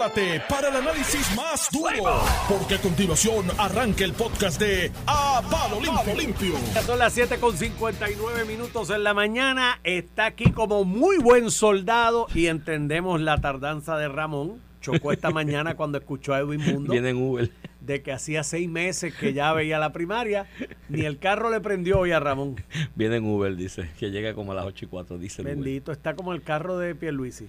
prepárate para el análisis más duro, porque a continuación arranca el podcast de A Palo Limpio. Limpio. Son las 7 con 59 minutos en la mañana. Está aquí como muy buen soldado y entendemos la tardanza de Ramón. Chocó esta mañana cuando escuchó a Edwin Mundo Viene en Uber. de que hacía seis meses que ya veía la primaria. Ni el carro le prendió hoy a Ramón. Viene en Uber, dice. Que llega como a las 8 y 4, dice el Uber. Bendito, está como el carro de Pierluisi.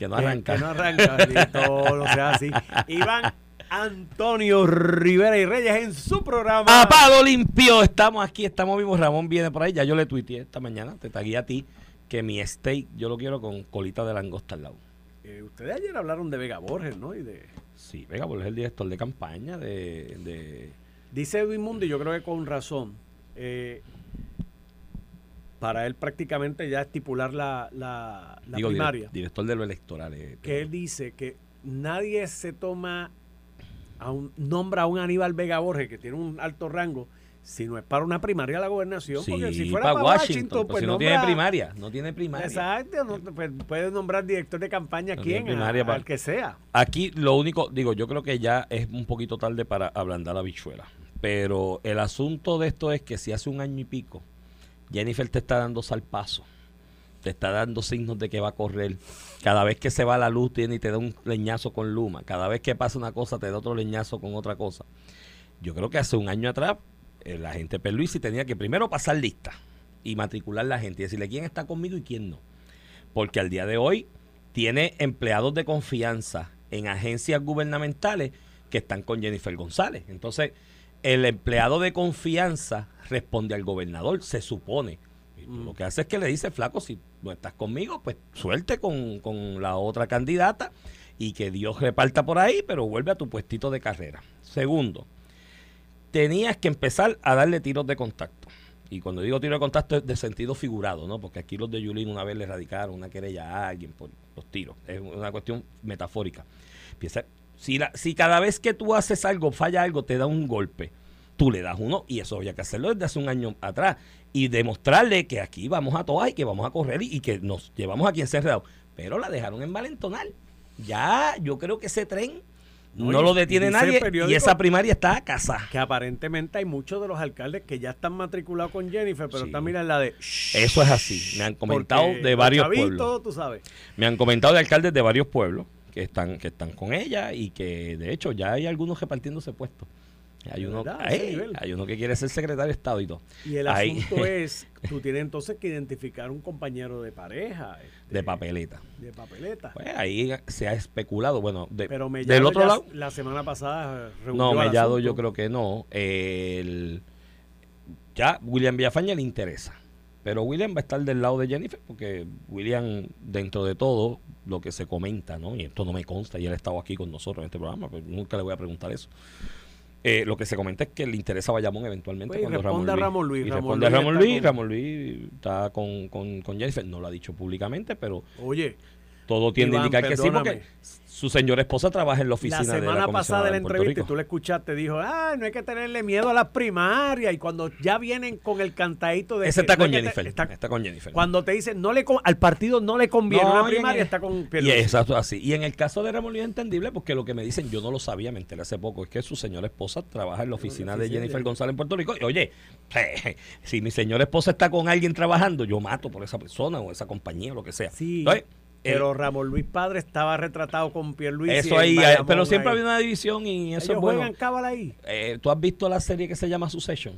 Que no arranca. Que, no arranca, bendito, no sea así. Iván Antonio Rivera y Reyes en su programa. ¡A palo limpio! Estamos aquí, estamos vivos. Ramón viene por ahí. Ya yo le tuiteé esta mañana, te tagué a ti, que mi steak yo lo quiero con colita de langosta al lado. Eh, ustedes ayer hablaron de Vega Borges, ¿no? Y de... Sí, venga, porque es el director de campaña de... de- Dice Edwin Mundo, y yo creo que con razón, eh, para él prácticamente ya estipular la, la, la digo, dire- primaria, director de lo electoral. eh, que él dice que nadie se toma, a un, nombra a un Aníbal Vega Borges, que tiene un alto rango, si no es para una primaria la gobernación, Sí, porque si fuera para Washington, Washington, pues pues si no nombra- tiene primaria, no tiene primaria. Exacto, no, pues, puede nombrar director de campaña No quien, primaria a- para- al que sea. Aquí lo único, digo, yo creo que ya es un poquito tarde para ablandar la bichuela. Pero el asunto de esto es que si hace un año y pico, Jennifer te está dando salpazo, te está dando signos de que va a correr. Cada vez que se va la luz tiene y te da un leñazo con Luma. Cada vez que pasa una cosa te da otro leñazo con otra cosa. Yo creo que hace un año atrás eh, la gente Perluisi tenía que primero pasar lista y matricular la gente y decirle quién está conmigo y quién no. Porque al día de hoy tiene empleados de confianza en agencias gubernamentales que están con Jennifer González. Entonces, el empleado de confianza responde al gobernador, se supone. Tú Lo que hace es que le dice, flaco, si no estás conmigo, pues suelte con, con la otra candidata y que Dios reparta por ahí, pero vuelve a tu puestito de carrera. Segundo, tenías que empezar a darle tiros de contacto. Y cuando digo tiro de contacto es de sentido figurado, ¿no? Porque aquí los de Yulín una vez le radicaron una querella a alguien por los tiros. Es una cuestión metafórica. Empieza, si, la, si cada vez que tú haces algo, falla algo, te da un golpe, tú le das uno, y eso había que hacerlo desde hace un año atrás. Y demostrarle que aquí vamos a todas y que vamos a correr y, y que nos llevamos aquí encerrados. Pero la dejaron en Valentonal. Ya, yo creo que ese tren No, lo detiene nadie y esa primaria está a casa. Que aparentemente hay muchos de los alcaldes que ya están matriculados con Jennifer, pero Sí. están mira la de... Eso es así. Me han comentado de varios pueblos. tú sabes. Me han comentado de alcaldes de varios pueblos que están que están con ella y que de hecho ya hay algunos repartiéndose puestos. Hay ¿De uno, hay uno que quiere ser secretario de Estado y todo. Y el Ahí. asunto es, tú tienes entonces que identificar un compañero de pareja. este, de papeleta. De papeleta. Pues ahí se ha especulado. Bueno, de- pero Mellado del otro ya lado, la semana pasada reunió no, Mellado yo creo que no. El- ya William Villafaña le interesa. Pero William va a estar del lado de Jennifer porque William, dentro de todo, lo que se comenta, ¿no? Y esto no me consta, y él ha estado aquí con nosotros en este programa, pero nunca le voy a preguntar eso. Eh, lo que se comenta es que le interesa a Bayamón eventualmente Pues, cuando responde a Ramón Luis. Y Ramón responde a Luis Ramón está Luis. con- Ramón Luis está con, con, con Jennifer. No lo ha dicho públicamente, pero Oye, todo tiende a indicar que sí, porque su señora esposa trabaja en la oficina la de la semana pasada de la en Puerto entrevista, y tú le escuchaste, dijo, ah, no hay que tenerle miedo a las primarias. Y cuando ya vienen con el cantadito de... Ese que está no con te- Jennifer. está- Está con Jennifer. cuando te dicen, no le al partido no le conviene No, una y primaria, el- está con Y Pierluisi. exacto, así. Y en el caso de Ramón es entendible porque lo que me dicen, yo no lo sabía, me enteré hace poco, es que su señora esposa trabaja en la oficina de Jennifer González en Puerto Rico. Y oye, si mi señora esposa está con alguien trabajando, yo mato por esa persona o esa compañía o lo que sea. Sí, Entonces, pero Ramón Luis Padre estaba retratado con Pierluisi. eso en ahí, eh, Bayamón, pero siempre ahí. había una división y eso Ellos es bueno. juegan cábala ahí. Eh, ¿Tú has visto la serie que se llama Succession?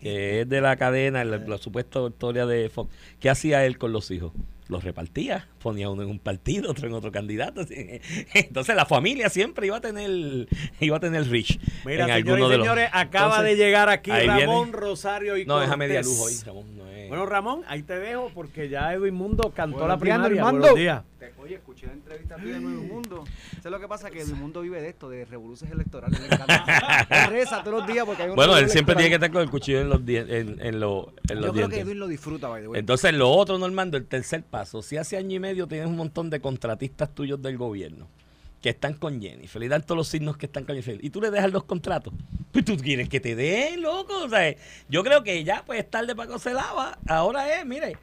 Que es de la cadena, la, la supuesta historia de Fox. ¿Qué hacía él con los hijos? Los repartía, ponía uno en un partido, otro en otro candidato. Entonces la familia siempre iba a tener iba a tener rich. Mira, en señores alguno y de los- señores, acaba Entonces, de llegar aquí Ramón viene. Rosario y No, Cortés. media luz hoy, Ramón. No es, Bueno, Ramón, ahí te dejo porque ya Edwin Mundo cantó Buenos la primaria. Buenos días. Te- Oye, escuché la entrevista tuya de Nuevo Mundo. ¿Sabes lo que pasa? Que Nuevo Mundo vive de esto, de revoluciones electorales. Le encanta. Él reza todos los días porque hay una bueno, él siempre tiene que estar con el cuchillo en los, en, en los- en los Yo creo que dientes. Edwin lo disfruta, by the way. Entonces, lo otro, Normando, el tercer paso. Si hace año y medio tienes un montón de contratistas tuyos del gobierno que están con Jennifer y dan todos los signos que están con Jennifer y tú le dejas los contratos, pues tú quieres que te den, loco. O sea, yo creo que ya pues es tarde para que se lava. Ahora es, mire,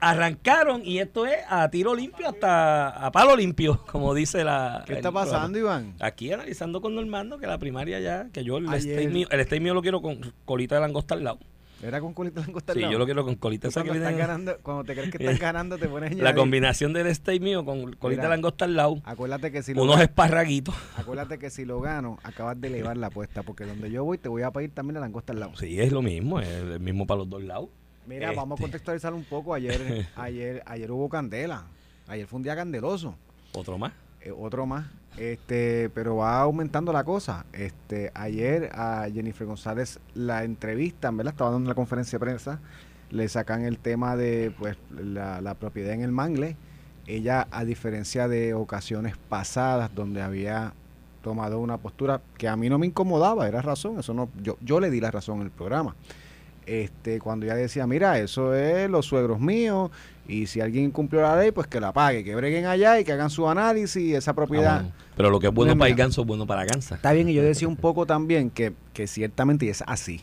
arrancaron y esto es a tiro limpio hasta a palo limpio, como dice la. ¿Qué el está pasando. Iván? Aquí analizando con Normando que la primaria ya, que yo el Ayer- steak mío, el steak mío lo quiero con colita de langosta al lado. ¿Era con colita langosta al Sí, yo lo quiero con colita esa que cuando, viene- estás ganando, cuando te crees que estás ganando, te pones La combinación del steak mío con colita Mira, langosta al lado, Acuérdate que si lo unos esparraguitos. acuérdate que si lo gano, acabas de elevar la apuesta, porque donde yo voy te voy a pedir también la langosta al lado. Sí, es lo mismo, es el mismo para los dos lados. Mira, vamos a Este. contextualizar un poco. Ayer, ayer, ayer hubo candela. Ayer fue un día candeloso. Otro más. Eh, otro más. Este, pero va aumentando la cosa. Este, ayer a Jennifer González la entrevista, ¿verdad? Estaba dando la conferencia de prensa. Le sacan el tema de pues la, la propiedad en el mangle. Ella, a diferencia de ocasiones pasadas donde había tomado una postura que a mí no me incomodaba, era razón, eso no, yo, yo le di la razón en el programa. Este, cuando ella decía, mira, eso es los suegros míos, y si alguien incumplió la ley, pues que la pague, que breguen allá y que hagan su análisis, y esa Ah, propiedad. bueno. Pero lo que es bueno No, para el ganso es bueno para gansa. Está bien, y yo decía un poco también que, que ciertamente y es así.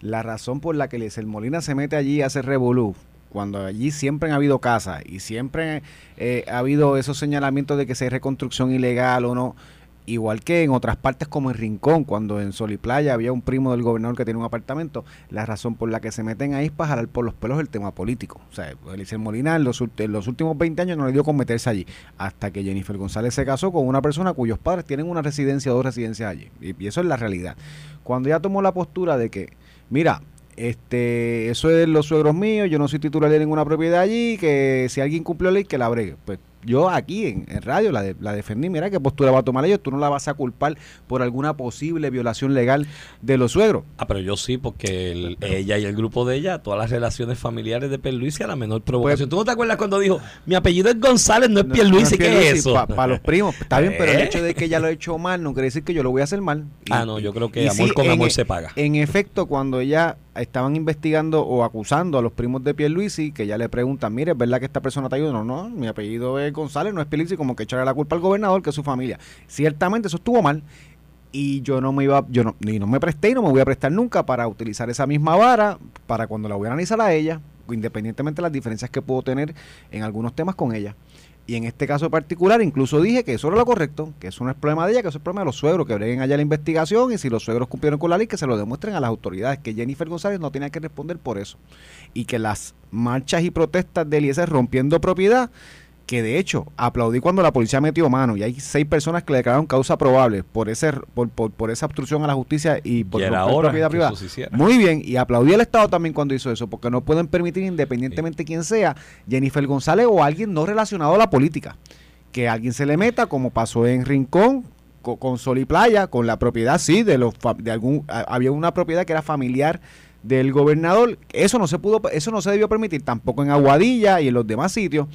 La razón por la que el Molina se mete allí a hacer revolú, cuando allí siempre han habido casas y siempre eh, ha habido esos señalamientos de que si hay reconstrucción ilegal o no, igual que en otras partes como en Rincón, cuando en Sol y Playa había un primo del gobernador que tiene un apartamento, la razón por la que se meten ahí es para jalar por los pelos el tema político. O sea, Eliezer Molina en los, en los últimos 20 años no le dio con meterse allí, hasta que Jennifer González se casó con una persona cuyos padres tienen una residencia o dos residencias allí. Y, eso es la realidad. Cuando ella tomó la postura de que, mira, este, eso es los suegros míos, yo no soy titular de ninguna propiedad allí, que si alguien cumplió la ley, que la bregue. Pues yo aquí en, en radio la, de- la defendí, mira qué postura va a tomar ellos, tú no la vas a culpar por alguna posible violación legal de los suegros. Ah, pero yo sí, porque el- ella y el grupo de ella, todas las relaciones familiares de Pierluisi a la menor provocación. ¿Tú no te acuerdas cuando dijo, mi apellido es González, no es Pierluisi, ¿qué es eso? Para los primos, está bien, pero el ¿Eh? hecho de que ella lo ha hecho mal no quiere decir que yo lo voy a hacer mal. Y- Ah, no, yo creo que amor sí, con amor e- se paga. En efecto, cuando ella estaban investigando o acusando a los primos de Pierluisi, que ya le preguntan, mire, ¿es verdad que esta persona te ayuda? No, no, mi apellido es González, no es Pierluisi, como que echarle la culpa al gobernador, que es su familia. Ciertamente eso estuvo mal. Y yo no me iba, yo no, ni no me presté y no me voy a prestar nunca para utilizar esa misma vara para cuando la voy a analizar a ella, independientemente de las diferencias que puedo tener en algunos temas con ella. Y en este caso particular, incluso dije que eso era lo correcto, que eso no es problema de ella, que eso es problema de los suegros, que breguen allá la investigación y si los suegros cumplieron con la ley, que se lo demuestren a las autoridades, que Jennifer González no tenía que responder por eso. Y que las marchas y protestas de Eliezer rompiendo propiedad, que de hecho aplaudí cuando la policía metió mano y hay seis personas que le declararon causa probable por ese por, por, por esa obstrucción a la justicia y por hora propiedad privada. Muy bien, y aplaudí al Estado también cuando hizo eso, porque no pueden permitir, independientemente quién sea, Jennifer González o alguien no relacionado a la política, que alguien se le meta, como pasó en Rincón, co- con, Sol y Playa, con la propiedad, sí, de los de algún había una propiedad que era familiar del gobernador, eso no se pudo, eso no se debió permitir tampoco en Aguadilla y en los demás sitios.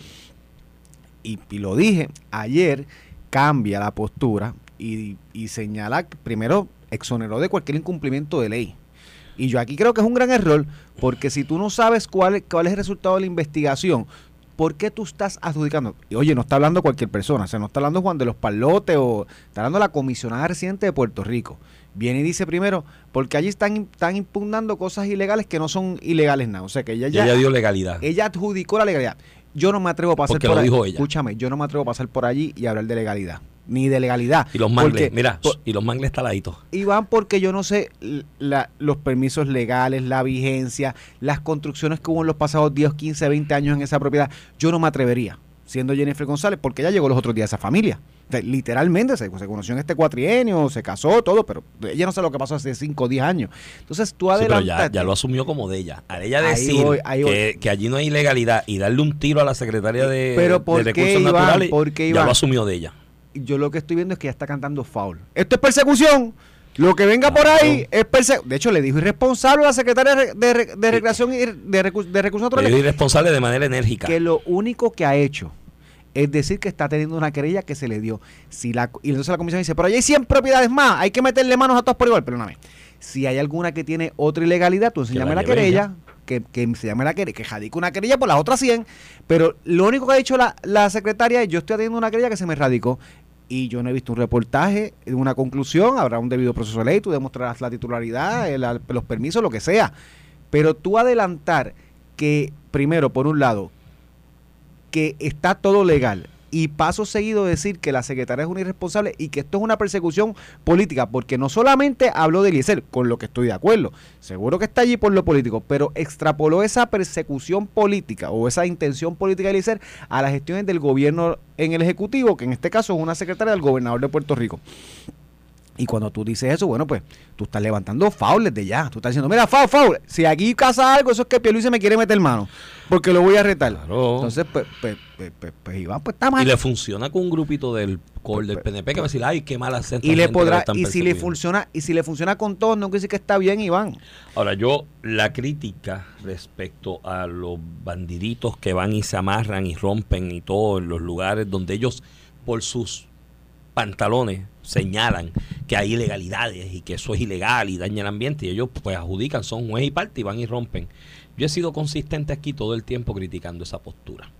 Y, y lo dije, ayer cambia la postura y, y señala, primero exoneró de cualquier incumplimiento de ley. Y yo aquí creo que es un gran error, porque si tú no sabes cuál, es- cuál es el resultado de la investigación, ¿por qué tú estás adjudicando? Y oye, no está hablando cualquier persona, o sea, no está hablando Juan de los Palotes o está hablando la comisionada residente de Puerto Rico. Viene y dice primero, porque allí están, están impugnando cosas ilegales que no son ilegales nada. O sea, que ella ya, ella dio legalidad. ella adjudicó la legalidad. Yo no me atrevo a pasar Porque por lo ahí- dijo ella. Escúchame, yo no me atrevo a pasar por allí y hablar de legalidad. Ni de legalidad. y los mangles, Porque- mira, por- y los mangles taladitos. y van porque yo no sé la- los permisos legales, la vigencia, las construcciones que hubo en los pasados 10, 15, 20 años en esa propiedad. Yo no me atrevería, siendo Jennifer González, porque ella llegó los otros días a esa familia. O sea, literalmente se, se conoció en este cuatrienio, se casó, todo, pero ella no sabe lo que pasó hace 5 o 10 años. Entonces tú Sí, pero adelantas. ya, ya lo asumió como de ella. Al ella Ahí decir voy, ahí voy. que, que allí no hay ilegalidad y darle un tiro a la secretaria de, Pero ¿por de qué, Recursos Iván? Naturales, ¿Por qué, ya lo asumió de ella. yo lo que estoy viendo es que ya está cantando foul. Esto es persecución. Lo que venga por ahí es persecución. De hecho, le dijo irresponsable a la secretaria de, de, de Recreación y de, Recu- de Recursos Le Naturales dio irresponsable de manera enérgica. que lo único que ha hecho es decir que está teniendo una querella que se le dio. Si la, y entonces la comisión dice, pero ahí hay 100 propiedades más, hay que meterle manos a todos por igual. Perdóname. Si hay alguna que tiene otra ilegalidad, tú enséñame la la, querella, que, que se llame la querella, que jadique una querella por las otras 100. Pero lo único que ha dicho la, la secretaria es, yo estoy atendiendo una querella que se me radicó. Y yo no he visto un reportaje, una conclusión, habrá un debido proceso de ley, tú demostrarás la titularidad, el- los permisos, lo que sea. Pero tú adelantar que, primero, por un lado, que está todo legal y paso seguido decir que la secretaria es una irresponsable y que esto es una persecución política, porque no solamente habló de Eliezer, con lo que estoy de acuerdo, seguro que está allí por lo político, pero extrapoló esa persecución política o esa intención política de Eliezer a las gestiones del gobierno en el Ejecutivo, que en este caso es una secretaria del gobernador de Puerto Rico. Y cuando tú dices eso, bueno, pues tú estás levantando faules de ya. Tú estás diciendo, mira, faul, faul. Si aquí casa algo, eso es que se me quiere meter mano. Porque lo voy a retar. Entonces, pues, pues, pues, pues, pues, Iván, pues está mal. Y le funciona con un grupito del core del PNP que va a decir, ay, qué mala Y le podrá, y si le funciona, y si le funciona con todos, no quiere decir que está bien, Iván. Ahora, yo, la crítica respecto a los bandiditos que van y se amarran y rompen y todo en los lugares donde ellos, por sus pantalones, señalan que hay ilegalidades y que eso es ilegal y daña el ambiente y ellos pues adjudican, son juez y parte y van y rompen. Yo he sido consistente aquí todo el tiempo criticando esa postura.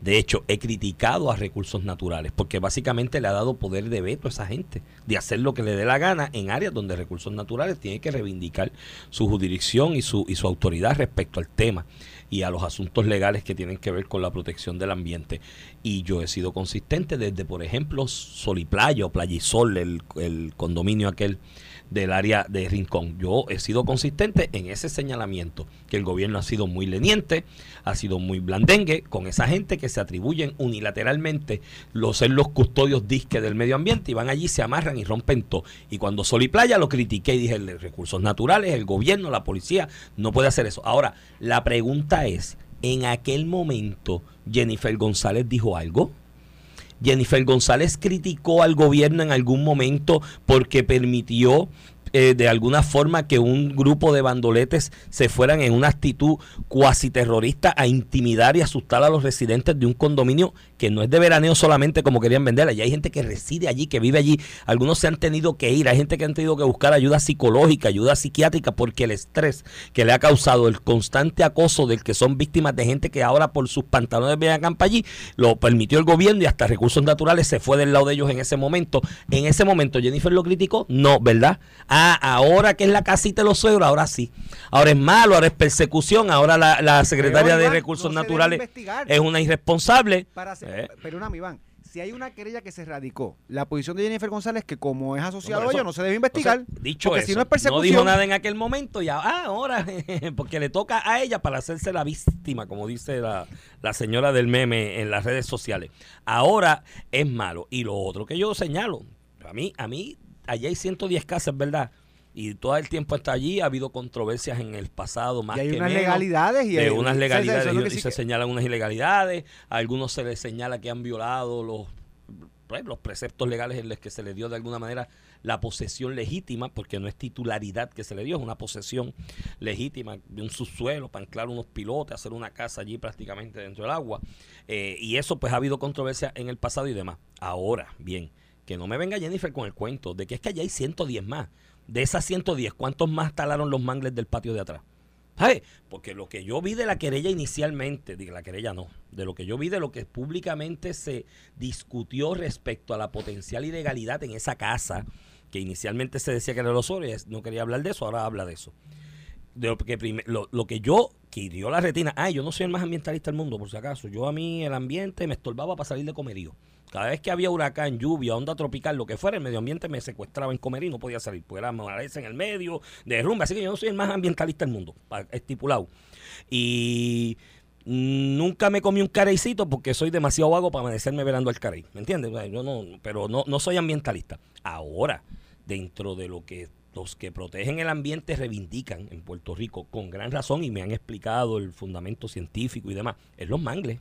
De hecho, he criticado a recursos naturales porque básicamente le ha dado poder de veto a esa gente de hacer lo que le dé la gana en áreas donde recursos naturales tiene que reivindicar su jurisdicción y su, y su autoridad respecto al tema y a los asuntos legales que tienen que ver con la protección del ambiente. Y yo he sido consistente desde, por ejemplo, Sol y Playa o Playisol, el, el condominio aquel del área de Rincón. Yo he sido consistente en ese señalamiento, que el gobierno ha sido muy leniente, ha sido muy blandengue con esa gente que se atribuyen unilateralmente los ser los custodios disque del medio ambiente y van allí, se amarran y rompen todo. Y cuando Sol y Playa lo critiqué y dije, recursos naturales, el gobierno, la policía, no puede hacer eso. Ahora, la pregunta es, ¿en aquel momento Jennifer González dijo algo? Jennifer González criticó al gobierno en algún momento porque permitió eh, de alguna forma que un grupo de bandoletes se fueran en una actitud cuasi terrorista a intimidar y asustar a los residentes de un condominio que no es de veraneo solamente como querían venderla. Ya hay gente que reside allí, que vive allí. Algunos se han tenido que ir, hay gente que han tenido que buscar ayuda psicológica, ayuda psiquiátrica, porque el estrés que le ha causado el constante acoso del que son víctimas de gente que ahora por sus pantalones ven a allí, lo permitió el gobierno y hasta recursos naturales se fue del lado de ellos en ese momento. En ese momento Jennifer lo criticó, no, ¿verdad? Ahora que es la casita de los suegros, ahora sí. Ahora es malo, ahora es persecución, ahora la, secretaria de Recursos Naturales es una irresponsable. Para eh. Pero una, Iván, si hay una querella que se radicó, la posición de Jennifer González, que como es asociado a ella, no se debe investigar. dicho eso, no, es persecución, no dijo nada en aquel momento y ah, ahora, porque le toca a ella para hacerse la víctima, como dice la, la señora del meme en las redes sociales. Ahora es malo. Y lo otro que yo señalo, a mí, a mí allá hay 110 casas, ¿verdad? Y todo el tiempo está allí, ha habido controversias en el pasado más y hay unas legalidades y hay, unas legalidades y, se señalan unas ilegalidades, a algunos se les señala que han violado los pues, los preceptos legales en los que se le dio de alguna manera la posesión legítima, porque no es titularidad que se le dio, es una posesión legítima de un subsuelo para anclar unos pilotes, hacer una casa allí prácticamente dentro del agua. Eh, y eso pues ha habido controversia en el pasado y demás. Ahora, bien, que no me venga Jennifer con el cuento de que es que allá hay 110 más. De esas 110, ¿cuántos más talaron los mangles del patio de atrás? Porque lo que yo vi de la querella inicialmente, de la querella no, de lo que yo vi de lo que públicamente se discutió respecto a la potencial ilegalidad en esa casa, que inicialmente se decía que era los Osorio, no quería hablar de eso, ahora habla de eso. De lo, que lo, lo que yo que hirió la retina, ay, yo no soy el más ambientalista del mundo, por si acaso, yo a mí el ambiente me estorbaba para salir de comerío. Cada vez que había huracán, lluvia, onda tropical, lo que fuera, el medio ambiente me secuestraba en comer y no podía salir. Pues era en el medio, derrumbe. Así que yo no soy el más ambientalista del mundo, estipulado. Y nunca me comí un careicito porque soy demasiado vago para amanecerme velando al carey. ¿Me entiendes? Yo no, pero no, no soy ambientalista. Ahora, dentro de lo que los que protegen el ambiente reivindican en Puerto Rico con gran razón y me han explicado el fundamento científico y demás, es los mangles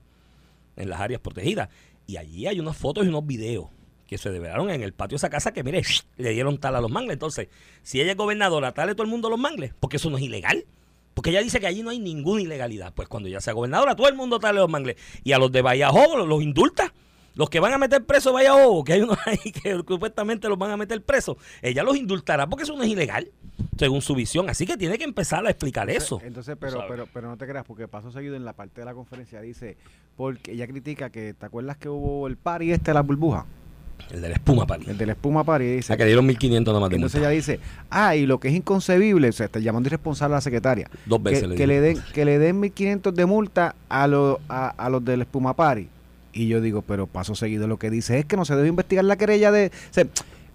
en las áreas protegidas. Y allí hay unas fotos y unos videos que se develaron en el patio de esa casa que, mire, le dieron tal a los mangles. Entonces, si ella es gobernadora, tal todo el mundo los mangles, porque eso no es ilegal. Porque ella dice que allí no hay ninguna ilegalidad. Pues cuando ella sea gobernadora, todo el mundo tale los mangles. Y a los de los, los indulta. Los que van a meter preso Vallajo, que hay unos ahí que supuestamente los van a meter preso, ella los indultará porque eso no es ilegal según su visión. Así que tiene que empezar a explicar eso. Entonces, pero, pero, pero no te creas, porque paso seguido en la parte de la conferencia dice, porque ella critica que, ¿te acuerdas que hubo el party este de la burbuja? El de la espuma París. El de la espuma París. Dice, Ah, que dieron 1500 nada más de entonces multa. ella dice, ah, y lo que es inconcebible, o sea, está llamando irresponsable a la secretaria. Dos veces que, le que le den que le den 1500 de multa a, los a, a los del Espuma Party. Y yo digo, pero paso seguido lo que dice es que no se debe investigar la querella de... O sea,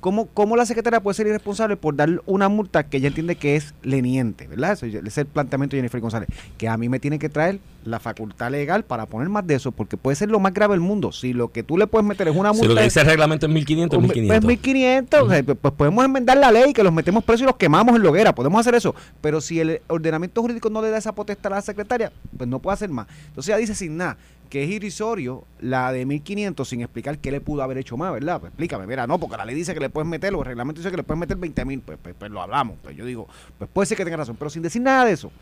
¿cómo, ¿Cómo la secretaria puede ser irresponsable por dar una multa que ella entiende que es leniente? ¿Verdad? Ese es el planteamiento de Jennifer González. Que a mí me tiene que traer la facultad legal para poner más de eso, porque puede ser lo más grave del mundo. Si lo que tú le puedes meter es una Si multa... lo que dice el reglamento es 1500, es Pues 1500. 1500, o sea, pues- pues podemos enmendar la ley, que los metemos presos y los quemamos en hoguera, podemos hacer eso, pero si el ordenamiento jurídico no le da esa potestad a la secretaria, pues no puede hacer más. Entonces ella dice sin nada, que es irrisorio la de 1500 sin explicar qué le pudo haber hecho más, ¿verdad? Pues explícame, mira, no, porque la ley dice que le puedes meter, o el reglamento dice que le puedes meter 20 mil, pues, pues, pues lo hablamos, pues yo digo, pues puede ser que tenga razón, pero sin decir nada de eso.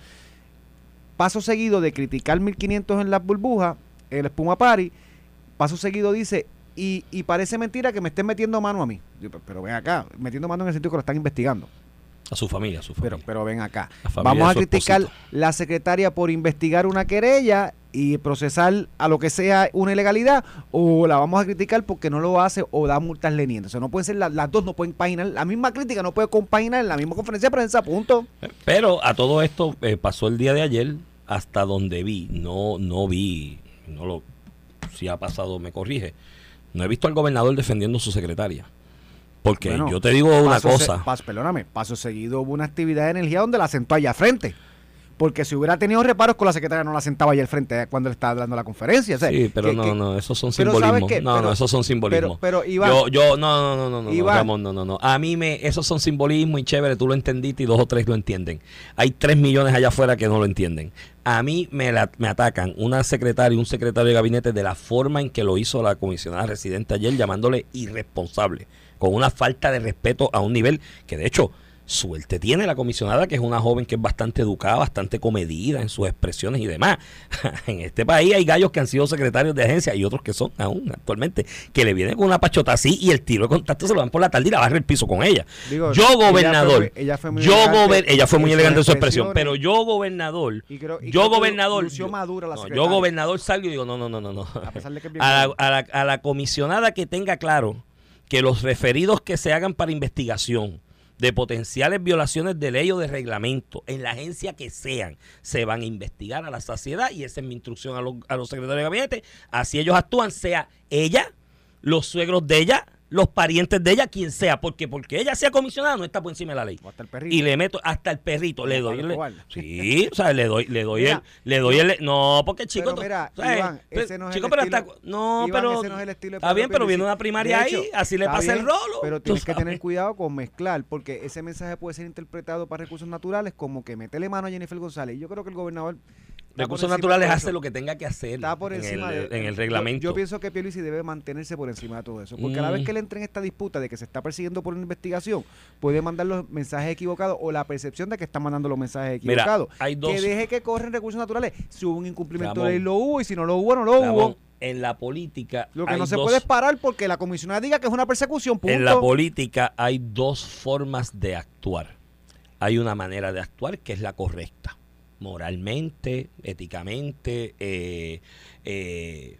Paso seguido de criticar 1500 en las burbujas, el espuma party, paso seguido dice, y, y parece mentira que me estén metiendo mano a mí. Yo, "Pero- pero ven acá, metiendo mano en el sentido que lo están investigando. A su familia, a su familia. Pero, pero ven acá. Vamos a criticar esposito. la secretaria por investigar una querella y procesar a lo que sea una ilegalidad, o la vamos a criticar porque no lo hace o da multas lenientes. O sea, no pueden ser la- las dos, no pueden compaginar. La misma crítica no puede compaginar en la misma conferencia de prensa, punto. Pero a todo esto eh, pasó el día de ayer hasta donde vi, no no vi, no lo si ha pasado me corrige. No he visto al gobernador defendiendo a su secretaria. Porque Bueno, yo te digo una Paso se- cosa, pas- perdóname, paso seguido hubo una actividad de energía donde la sentó allá al frente. Porque si hubiera tenido reparos con la secretaria, no la sentaba allá al frente eh, cuando le estaba dando la conferencia. o sea, sí, pero que- no, que- no, esos son pero ¿sabes simbolismos. No, Pero- no, esos son simbolismos. pero, Iván, yo, yo, no, no, no, no, no. Ramón, no, no, no. A mí me, esos son simbolismos y chévere, tú lo entendiste y dos o tres lo entienden. Hay tres millones allá afuera que no lo entienden. A mí me, la- me atacan una secretaria y un secretario de gabinete de la forma en que lo hizo la comisionada residente ayer, llamándole irresponsable, con una falta de respeto a un nivel que de hecho... Suerte tiene la comisionada, que es una joven que es bastante educada, bastante comedida en sus expresiones y demás. en este país hay gallos que han sido secretarios de agencia y otros que son aún actualmente, que le vienen con una pachota así y el tiro de contacto se lo dan por la tarde y la barre el piso con ella. Digo, yo gobernador, ella fue muy yo elegante gober- ella fue muy elegante en su expresión, pero yo gobernador, Y creo- y yo gobernador, yo- madura la no, yo gobernador salgo y digo, no, no, no, no, no. A pesar de que A la, a la- a la comisionada que tenga claro que los referidos que se hagan para investigación de potenciales violaciones de ley o de reglamento en la agencia que sean, se van a investigar a la saciedad y esa es mi instrucción a los, a los secretarios de gabinete. Así ellos actúan, sea ella, los suegros de ella, los parientes de ella, quien sea, porque porque ella sea comisionada no está por encima de la ley. O hasta el perrito. Y le meto hasta el perrito, le doy le-. Sí, o sea, le doy le doy Mira, el le doy el no, porque chico, Pero mira, ¿sabes? Iván, ese no es chico, el pero estilo- hasta no, Iván, pero no es el estilo de está bien, pero viene una primaria ahí, así le pasa el rolo. Pero tienes que tener cuidado con mezclar, porque ese mensaje puede ser interpretado para recursos naturales como que metele mano a Jennifer González. Yo creo que el gobernador. Recursos naturales hace lo que tenga que hacer Está por en, encima el, de, en el reglamento. Yo, pienso que Pierluisi debe mantenerse por encima de todo eso. Porque a la vez Mm. que él entre en esta disputa de que se está persiguiendo por una investigación, puede mandar los mensajes equivocados o la percepción de que está mandando los mensajes Mira, equivocados. hay dos- Que deje que corren recursos naturales. Si hubo un incumplimiento de ley, lo hubo. Y si no lo hubo, no lo Ramón, hubo. en la política Lo que no se dos- puede es parar porque la comisionada diga que es una persecución. Punto. En la política hay dos formas de actuar. Hay una manera de actuar que es la correcta. Moralmente, éticamente, eh, eh,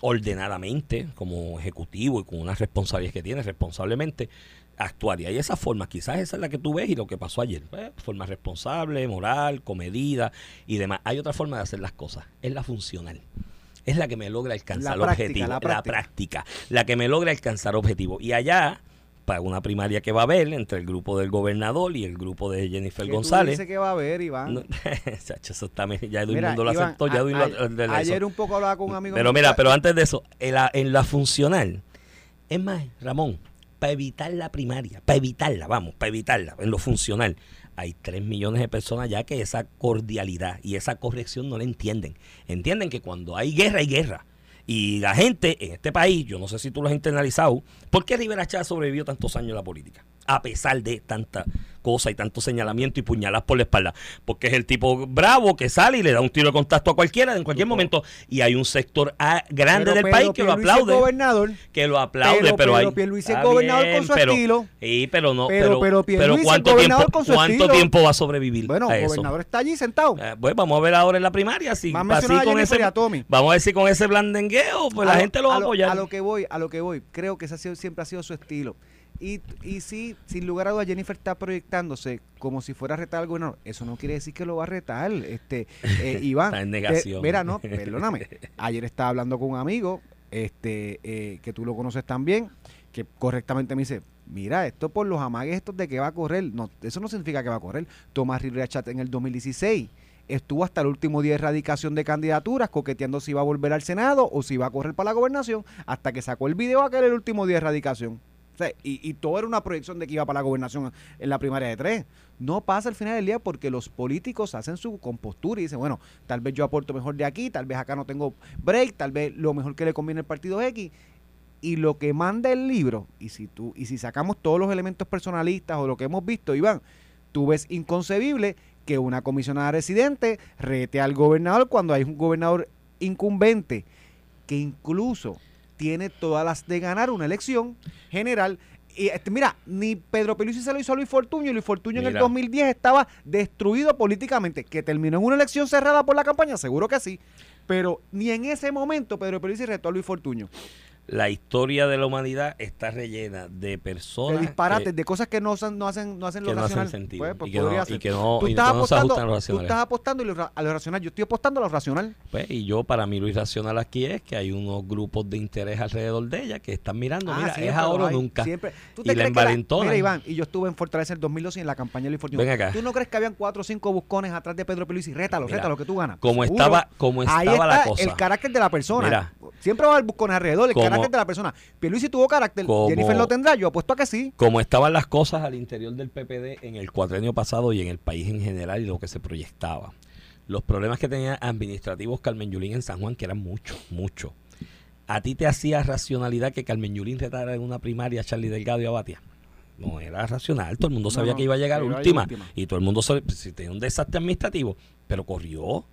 ordenadamente, como ejecutivo y con unas responsabilidades que tiene, responsablemente, actuar. Y hay esa forma, quizás esa es la que tú ves y lo que pasó ayer. Eh, forma responsable, moral, comedida y demás. Hay otra forma de hacer las cosas, es la funcional. Es la que me logra alcanzar La práctica, objetivo. la La práctica. práctica. La que me logra alcanzar objetivo. Y allá, para una primaria que va a haber entre el grupo del gobernador y el grupo de Jennifer Que tú González. dices que va a haber, Iván. No, eso está, ya Mira, mundo lo Iván, aceptó, ya a- Edwin lo- a- de- de ayer un poco hablaba con un amigo Pero mira, pero antes de eso, en la, en la funcional, es más, Ramón, para evitar la primaria, para evitarla, vamos, para evitarla, en lo funcional, hay 3 millones de personas ya que esa cordialidad y esa corrección no la entienden. Entienden que cuando hay guerra, hay guerra. Y la gente en este país, yo no sé si tú lo has internalizado, ¿por qué Rivera Chávez sobrevivió tantos años en la política? A pesar de tanta cosas y tanto señalamiento y puñalas por la espalda. Porque es el tipo bravo que sale y le da un tiro de contacto a cualquiera en cualquier momento. Y hay un sector grande Pero del Pedro país que lo Pierluisi aplaude. gobernador. Que lo aplaude, Pero pero, hay. Pierluisi es gobernador con su pero- estilo. Sí, pero no. Pero- Pero, ¿cuánto, tiempo, ¿cuánto tiempo va a sobrevivir Bueno, el gobernador está allí sentado. Eh, pues vamos a ver ahora en la primaria si así con ese vamos a ver si con ese blandengueo pues la gente lo va a apoyar A lo que voy, a lo que voy. Creo que ese ha sido, siempre ha sido su estilo. Y, y sí, sin lugar a dudas, Jennifer está proyectándose como si fuera a retar al gobernador. Eso no quiere decir que lo va a retar, este, eh, Iván. Está en te- negación. mira, no, perdóname. Ayer estaba hablando con un amigo, este, eh, que tú lo conoces también, que correctamente me dice, mira, esto por los amagues estos de que va a correr, no, eso no significa que va a correr. Tomás Rivera Chat en el 2016 estuvo hasta el último día de erradicación de candidaturas, coqueteando si iba a volver al Senado o si iba a correr para la gobernación, hasta que sacó el video aquel el último día de erradicación. Y, todo era una proyección de que iba para la gobernación en la primaria de tres. No pasa al final del día porque los políticos hacen su compostura y dicen, bueno, tal vez yo aporto mejor de aquí, tal vez acá no tengo break, tal vez lo mejor que le conviene al partido X. Y lo que manda el libro, y si tú, y si sacamos todos los elementos personalistas o lo que hemos visto, Iván, tú ves inconcebible que una comisionada residente rete al gobernador cuando hay un gobernador incumbente que incluso tiene todas las de ganar una elección general. Y este, mira, ni Pedro Pierluisi se lo hizo a Luis Fortuño y Luis Fortuño en el Mira. 2010 estaba destruido políticamente. ¿Que terminó en una elección cerrada por la campaña? Seguro que sí. Pero ni en ese momento Pedro Pierluisi retó a Luis Fortuño. La historia de la humanidad está rellena de De personas disparates, que, de cosas que no hacen, no hacen, no hacen que lo no hacen racional. sentido Pues, pues y, que no, y que no, tú y estás no se ajustan a lo tú racional estás apostando a lo racional. Yo estoy apostando a lo racional. Pues, y yo, para mí, lo irracional aquí es que hay unos grupos de interés alrededor de ella que están mirando, Ah, mira, siempre es ahora o nunca. siempre. ¿Tú Y la envalentonan. Mira, Iván, y yo estuve en Fortaleza el 2012 y en la campaña de Luis. Ven acá. ¿Tú no crees que habían cuatro o cinco buscones atrás de Pedro Pierluisi? Rétalo, Mira, rétalo, que tú ganas. como Seguro. estaba- como Ahí estaba la está cosa. el carácter de la persona. Mira. Siempre va a haber buscones alrededor, el carácter de la persona. Pierluisi tuvo carácter, Como- Jennifer lo tendrá, yo apuesto a que sí. como estaban las cosas al interior del PPD en el cuatrenio pasado y en el país en general y lo que se proyectaba. Los problemas que tenía administrativos Carmen Yulín en San Juan, que eran muchos, muchos. ¿A ti te hacía racionalidad que Carmen Yulín retara en una primaria a Charlie Delgado y a Batia? No era racional, todo el mundo sabía no, que iba a llegar iba última, última. y todo el mundo sabe, pues, si tenía un desastre administrativo, pero corrió.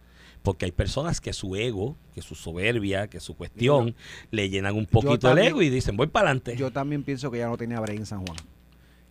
Porque hay personas que su ego, que su soberbia, que su cuestión, le llenan un poquito el ego y dicen, voy para adelante. Yo también pienso que ya no tenía break en San Juan.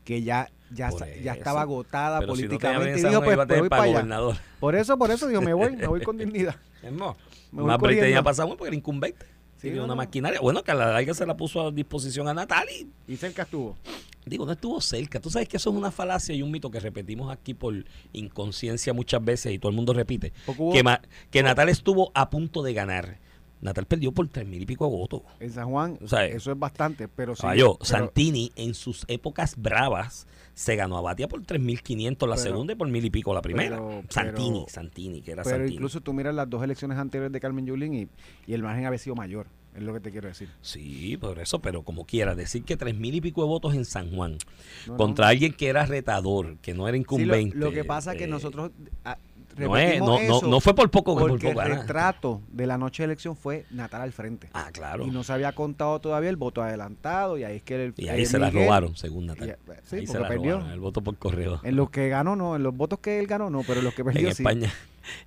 Que ya, ya, ya estaba agotada Pero si no políticamente. Y no dijo, pues, pues voy para para allá. gobernador. Por eso, por eso digo, me voy, me voy con dignidad. Más, Me voy más corriendo. pasado porque era incumbente. Sí, no, una no. maquinaria. Bueno, que a la larga se la puso a disposición a Natal y Y cerca estuvo. Digo, no estuvo cerca. Tú sabes que eso es una falacia y un mito que repetimos aquí por inconsciencia muchas veces y todo el mundo repite. Que, que Natal estuvo a punto de ganar. Natal perdió por tres mil y pico votos. En San Juan, O sea, eso es bastante, pero sí. Pero- Santini en sus épocas bravas se ganó a Batia por 3.500 la Pero- segunda y por mil y pico la primera. pero- Santini, Santini, que era Pero Santini. incluso tú miras las dos elecciones anteriores de Carmen Yulín y, y el margen había sido mayor, es lo que te quiero decir. Sí, por eso, pero como quiera, decir que tres mil y pico de votos en San Juan No, no. contra alguien que era retador, que no era Sí, lo, incumbente. lo que pasa es que eh, nosotros ah, no, es, repetimos no, no, eso no fue por poco que por porque poco el retrato de la noche de elección fue Natal al frente. Ah, claro. Y no se había contado todavía el voto adelantado y ahí es que el, Y ahí eh, se la robaron, según Natal. y- eh, sí, ahí se la perdió. robaron, el voto por correo. En los que ganó no, en los votos que él ganó no, pero en los que perdió en sí. España,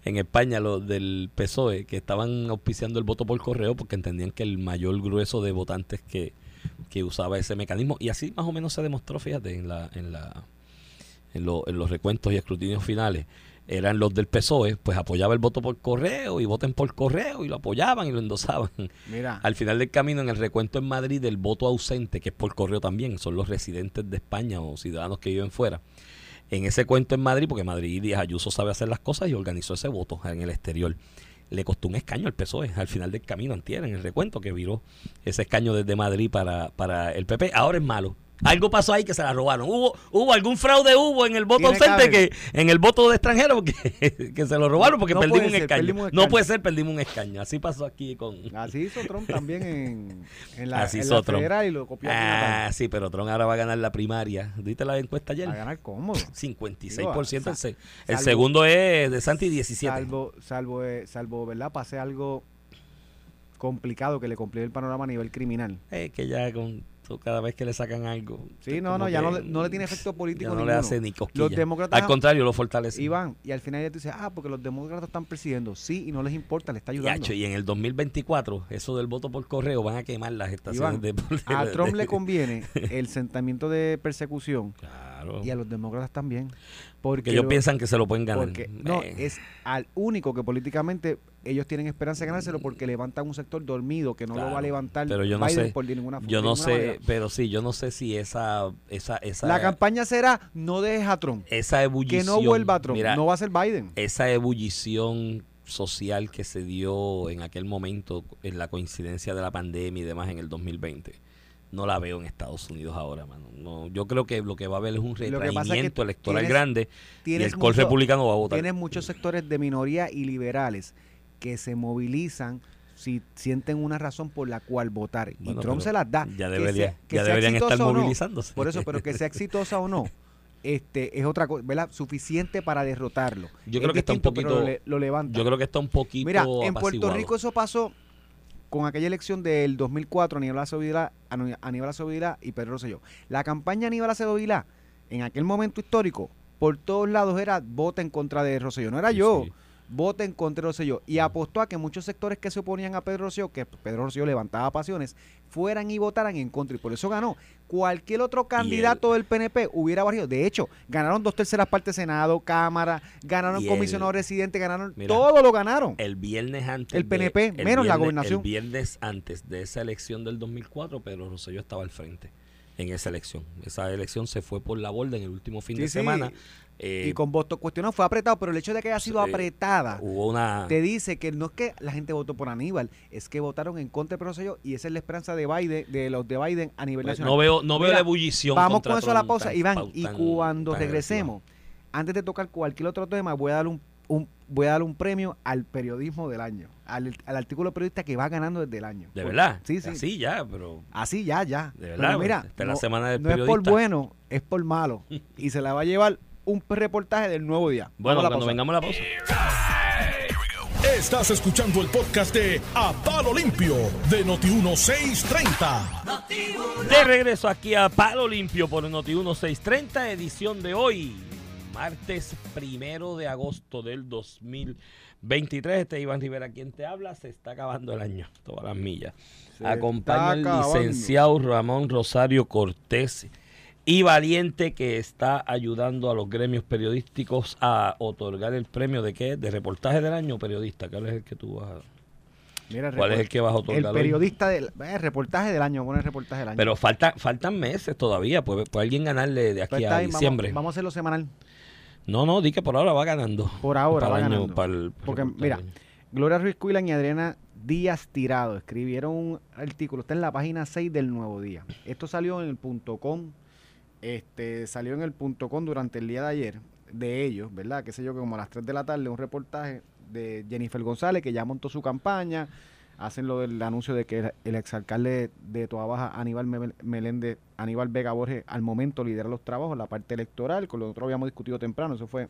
en España los del PSOE que estaban auspiciando el voto por correo porque entendían que el mayor grueso de votantes que, que usaba ese mecanismo y así más o menos se demostró, fíjate, en la en la en, lo- en los recuentos y escrutinios finales eran los del PSOE, pues apoyaba el voto por correo y voten por correo y lo apoyaban y lo endosaban. Mira, Al final del camino, en el recuento en Madrid del voto ausente, que es por correo también, son los residentes de España o ciudadanos que viven fuera. En ese cuento en Madrid, porque Madrid Díaz Ayuso sabe hacer las cosas y organizó ese voto en el exterior. Le costó un escaño al PSOE al final del camino, antier, en el recuento que viró ese escaño desde Madrid para, para el PP. Ahora es malo. Algo pasó ahí que se la robaron. Hubo, hubo algún fraude hubo en el voto que ausente que, en el voto de extranjero porque, que se lo robaron porque No perdimos un ser, escaño. perdimos un No puede ser, perdimos un escaño. Así pasó aquí con, así hizo Trump también en, en la, Así en hizo la Trump. federal y lo copió Ah, sí, pero Trump ahora va a ganar la primaria. ¿Viste la encuesta ayer? a ganar cómodo. 56%. el, Digo, el salvo- segundo es de Santi 17. Salvo, salvo, eh, salvo, ¿verdad? Pase algo complicado que le complique el panorama a nivel criminal. Eh, que ya con esto cada vez que le sacan algo. Sí, no, no, ya no, no le tiene efecto político ya no ninguno. le hace ni cosquillas. Los demócratas Al contrario, lo fortalece. Iván, y al final ya tú dices, ah, porque los demócratas están presidiendo. Sí, y no les importa, le está ayudando. Yacho, y en el 2024, eso del voto por correo van a quemar las estaciones Iván, de, de- a Trump de- le conviene el sentimiento de persecución Claro. y a los demócratas también. Porque Porque ellos lo- piensan que se lo pueden ganar. porque no, es al único que políticamente ellos tienen esperanza de ganárselo porque levantan un sector dormido que no lo va a levantar pero yo no Biden sé, por de ninguna yo no ninguna sé, manera. pero sí, yo no sé si esa, esa, esa, La campaña será no dejes a Trump. esa ebullición, Que no vuelva a Trump. mira, no va a ser Biden. esa ebullición social que se dio en aquel momento, en la coincidencia de la pandemia y demás en el 2020, no la veo en Estados Unidos ahora, mano. No, yo creo que lo que va a haber es un es que retraimiento electoral tienes- grande y Tienes el col mucho- republicano va a votar. Tienes muchos sectores de minoría y liberales que se movilizan si sienten una razón por la cual votar. Bueno, y Trump se las da. Ya, Que debería, sea- que ya sea deberían estar no. movilizándose. Por eso, pero que sea exitosa o no, este es otra cosa, ¿verdad? Suficiente para derrotarlo. Yo Es creo que está un poquito- lo, lo levanta. Yo creo que está un poquito Mira, en Puerto. Rico eso pasó con aquella elección del 2004, Aníbal Acevedo Aníbal Acevedo y Pedro Rosselló. La campaña Aníbal Acevedo en aquel momento histórico, por todos lados era vota en contra de Rosselló. No era Sí, yo, sí. Vota en contra de Rosselló. Y apostó a que muchos sectores que se oponían a Pedro Rosselló, que Pedro Rosselló levantaba pasiones, fueran y votaran en contra. Y por eso ganó. Cualquier otro candidato del PNP hubiera barrido. De hecho, ganaron dos terceras partes Senado, Cámara, ganaron comisionado residente, ganaron, Mira, todo lo ganaron. El viernes antes. El PNP, de- menos la viernes- gobernación. El viernes antes de esa elección del 2004, Pedro Rosselló estaba al frente en esa elección. Esa elección se fue por la borda en el último fin Sí, de sí. semana. Eh, y con votos cuestionados fue apretado, pero el hecho de que haya sido eh, apretada hubo una. te dice que no es que la gente votó por Aníbal, es que votaron en contra de Rosselló y esa es la esperanza de Biden, de los de Biden a nivel pues, nacional. no veo, no veo la ebullición. Vamos con eso a la pausa, tan- Iván, tan- y cuando regresemos, antes de tocar cualquier otro tema, voy a dar un, un- voy a dar un premio al periodismo del año, al, al artículo periodista que va ganando desde el año. De verdad. Sí, sí. Así ya, pero. Así ya, ya. De Pero verdad, mira, esta es la no, semana del no es por bueno, es por malo. y se la va a llevar un reportaje del nuevo día. Bueno, cuando vengamos a la pausa. Estás escuchando el podcast de A Palo Limpio de Noti1630. De regreso aquí a Palo Limpio por Noti 1630, edición de hoy, martes primero de agosto del 2023. Este es Iván Rivera quien te habla. Se está acabando el año, todas las millas. Se Acompaña al licenciado Ramón Rosario Cortés y Valiente que está ayudando a los gremios periodísticos a otorgar el premio de qué? De reportaje del año o periodista. ¿Cuál es el que tú vas a.? Mira, ¿Cuál es el que vas a otorgar? El hoy? periodista del eh, reportaje del año, el reportaje del año. Pero falta, faltan meses todavía. Puede, puede alguien ganarle de aquí Pues a bien, vamos- diciembre. Vamos, a hacerlo semanal. No, no, di que por ahora va ganando. Por ahora Para va año- ganando. para el Porque, mira, Gloria Ruiz Cuilan y Adriana Díaz Tirado escribieron un artículo, está en la página 6 del Nuevo Día. Esto salió en el punto com, este, salió en el punto com durante el día de ayer, de ellos, ¿verdad? Qué sé yo, que como a las 3 de la tarde, un reportaje de Jennifer González, que ya montó su campaña, hacen lo del anuncio de que el, exalcalde de Toa Baja, Aníbal Mel- Meléndez, Aníbal Vega Borges, al momento lidera los trabajos, la parte electoral, con lo otro habíamos discutido temprano, eso fue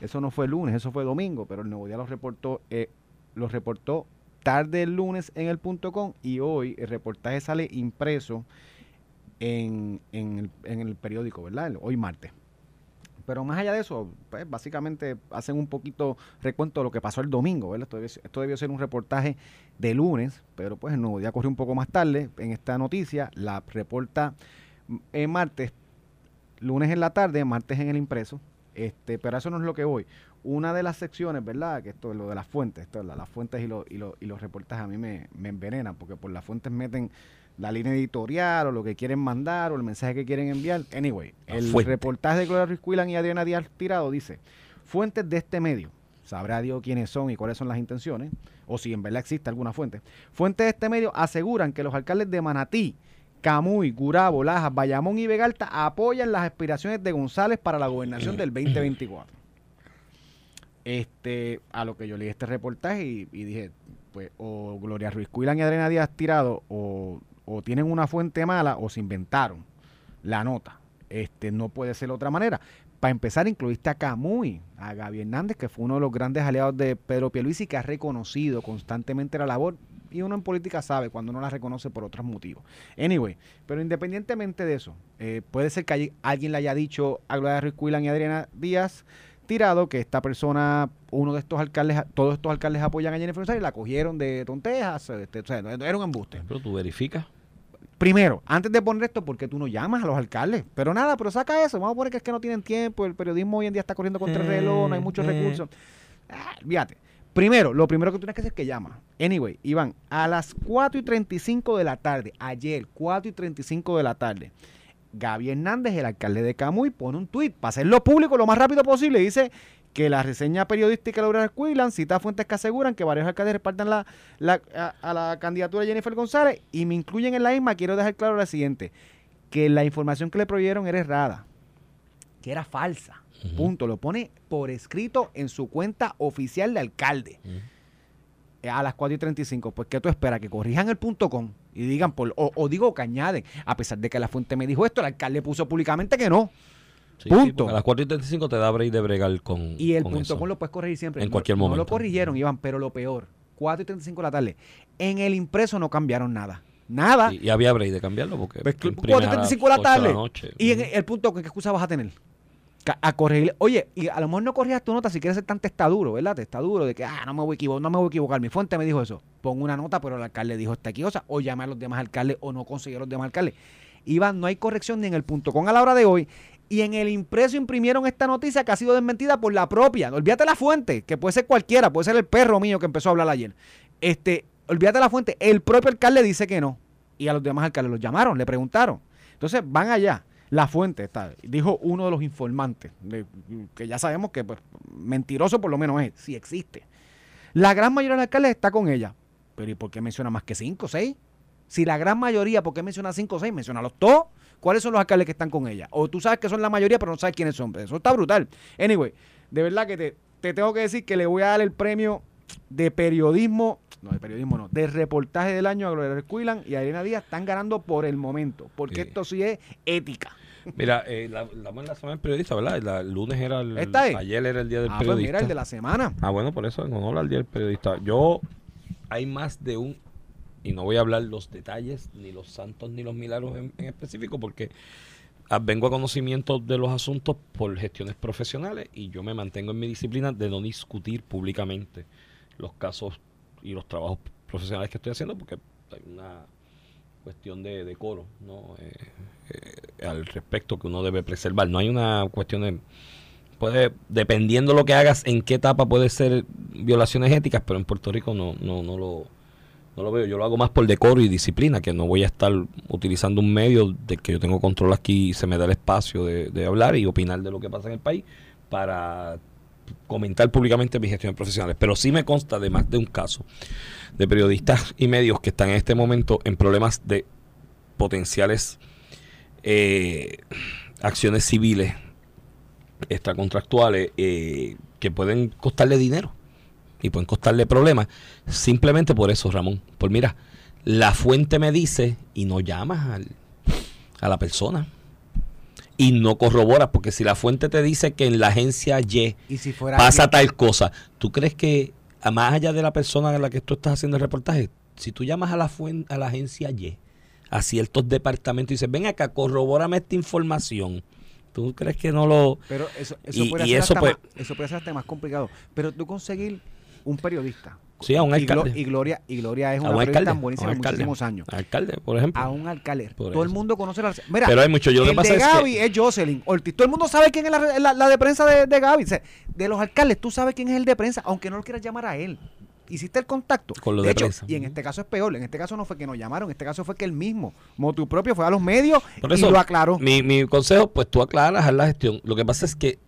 eso no fue lunes, eso fue domingo, pero el Nuevo Día los reportó, eh, los reportó tarde el lunes en el punto com y hoy el reportaje sale impreso en, el, en el periódico, ¿verdad? Hoy martes. Pero más allá de eso, pues básicamente hacen un poquito recuento de lo que pasó el domingo, ¿verdad? Esto debió, esto debió ser un reportaje de lunes, pero pues el nuevo día corrió un poco más tarde. En esta noticia la reporta en martes, lunes en la tarde, martes en el impreso. Este, pero eso no es lo que voy. Una de las secciones, ¿verdad? Que esto es lo de las fuentes, esto, la- las fuentes y, lo- y los reportajes a mí me, me envenenan, porque por las fuentes meten la línea editorial o lo que quieren mandar o el mensaje que quieren enviar. Anyway, La el fuente. reportaje de Gloria Ruiz Cuilan y Adriana Díaz Tirado dice, fuentes de este medio, sabrá Dios quiénes son y cuáles son las intenciones, o si en verdad existe alguna fuente. Fuentes de este medio aseguran que los alcaldes de Manatí, Camuy, Gurabo, Lajas, Bayamón y Vegalta apoyan las aspiraciones de González para la gobernación del 2024. Este, a lo que yo leí este reportaje y, y dije, pues, o Gloria Ruiz Cuilan y Adriana Díaz Tirado, o, o tienen una fuente mala, o se inventaron la nota. Este, no puede ser de otra manera. Para empezar, incluiste a Camuy, a Gaby Hernández, que fue uno de los grandes aliados de Pedro Pierluisi, que ha reconocido constantemente la labor y uno en política sabe cuando uno la reconoce por otros motivos. Anyway, pero independientemente de eso, eh, puede ser que alguien le haya dicho a Gloria Ruiz Cuilan y Adriana Díaz tirado que esta persona, uno de estos alcaldes, todos estos alcaldes apoyan a Jennifer González y la cogieron de tontejas, este, o sea, era un embuste. Pero tú verificas. Primero, antes de poner esto, ¿por qué tú no llamas a los alcaldes? Pero nada, pero saca eso. Vamos a poner que es que no tienen tiempo. El periodismo hoy en día está corriendo contra el reloj, no hay muchos recursos. Ah, fíjate. Primero, lo primero que tú tienes que hacer es que llama. Anyway, Iván, a las 4 y 35 de la tarde, ayer, 4 y 35 de la tarde, Gaby Hernández, el alcalde de Camuy, pone un tuit para hacerlo público lo más rápido posible. Dice que la reseña periodística de Laura Cuilan cita fuentes que aseguran que varios alcaldes repartan la, la- a, a la candidatura de Jennifer González y me incluyen en la misma. Quiero dejar claro lo siguiente, que la información que le proveyeron era errada, que era falsa. Punto. Lo pone por escrito en su cuenta oficial de alcalde eh, a las 4 y 35. Pues, ¿qué tú esperas? Que corrijan el punto com y digan, por, o, o digo que añaden, a pesar de que la fuente me dijo esto, el alcalde puso públicamente que no. Sí, Punto. sí, a las 4 y 35 te da break de bregar con. Y el con punto eso. com lo puedes corregir siempre. En No- cualquier No momento. lo corrigieron, Iván, pero lo peor, 4 y 35 de la tarde. En el impreso no cambiaron nada. Nada. Y, y había break de cambiarlo porque. Pues, imprimes 4 y a las 35 de la 8 de tarde. noche. Y en el punto, ¿qué excusa vas a tener? A corregir. Oye, y a lo mejor no corrijas tu nota si quieres ser tan testaduro, ¿verdad? Testaduro de que, ah, no me voy a equivocar, no me voy a equivocar. Mi fuente me dijo eso. Pon una nota, pero el alcalde dijo esta cosa. O llame a los demás alcaldes o no conseguir a los demás alcaldes. Iván, no hay corrección ni en el punto con a la hora de hoy. Y en el impreso imprimieron esta noticia que ha sido desmentida por la propia. Olvídate la fuente, que puede ser cualquiera, puede ser el perro mío que empezó a hablar ayer. Este, olvídate la fuente. El propio alcalde dice que no. Y a los demás alcaldes los llamaron, le preguntaron. Entonces van allá. La fuente está, dijo uno de los informantes, que ya sabemos que pues, mentiroso por lo menos es, si existe. La gran mayoría de los alcaldes está con ella. Pero ¿y por qué menciona más que cinco o seis? Si la gran mayoría, ¿por qué menciona cinco o seis? Menciona los todos. ¿Cuáles son los alcaldes que están con ella? O tú sabes que son la mayoría, pero no sabes quiénes son. Eso está brutal. Anyway, de verdad que te, te tengo que decir que le voy a dar el premio de periodismo, no de periodismo no, de reportaje del año a Gloria Cuilan y a Elena Díaz están ganando por el momento, porque Sí. esto sí es ética. Mira, eh, la, la, la semana del periodista, ¿verdad? La- el lunes era el. ¿Esta es? Ayer era el día del Ah, pues periodista. mira, el de la semana. Ah, bueno, por eso en honor al día del periodista. Yo, hay más de un, y no voy a hablar los detalles, ni los santos, ni los milagros en, específico, porque vengo a conocimiento de los asuntos por gestiones profesionales y yo me mantengo en mi disciplina de no discutir públicamente los casos y los trabajos profesionales que estoy haciendo, porque hay una cuestión de decoro ¿no? Eh, eh, al respecto que uno debe preservar. No hay una cuestión de puede, dependiendo lo que hagas, en qué etapa puede ser violaciones éticas, pero en Puerto Rico no, no, no lo no lo veo. Yo lo hago más por decoro y disciplina, que no voy a estar utilizando un medio de que yo tengo control aquí y se me da el espacio de, hablar y opinar de lo que pasa en el país para comentar públicamente mis gestiones profesionales. Pero sí me consta de más de un caso de periodistas y medios que están en este momento en problemas de potenciales eh, acciones civiles extracontractuales eh, que pueden costarle dinero y pueden costarle problemas simplemente por eso, Ramón. Por mira, la fuente me dice y no llamas al- a la persona y no corroboras, porque si la fuente te dice que en la agencia Y Y si fuera pasa alguien- tal cosa, ¿tú crees que a más allá de la persona a la que tú estás haciendo el reportaje, si tú llamas a la a la agencia Y, a ciertos departamentos y dices, ven acá, corrobórame esta información, ¿tú crees que no lo... Pero eso, eso, Y- puede y ser eso, hasta pues- más, eso puede ser hasta más complicado. Pero tú conseguir un periodista. Sí, a un alcalde. y Gloria, y Gloria es una un alcalde, a buenísima un de alcalde. muchísimos años. Alcalde, por ejemplo. A un alcalde. Por Todo el mundo conoce la. Mira, Pero hay mucho. Yo lo el que pasa de es Gaby que... es Jocelyn Ortiz. Todo el mundo sabe quién es la, la- la de prensa de, de Gaby. O sea, de los alcaldes, tú sabes quién es el de prensa, aunque no lo quieras llamar a él. Hiciste el contacto. Con lo de hecho, prensa. Y en este caso es peor. En este caso no fue que nos llamaron. En este caso fue que él mismo, motu propio, fue a los medios Por y lo aclaró. Mi, mi consejo, pues tú aclaras, la gestión. Lo que pasa es que,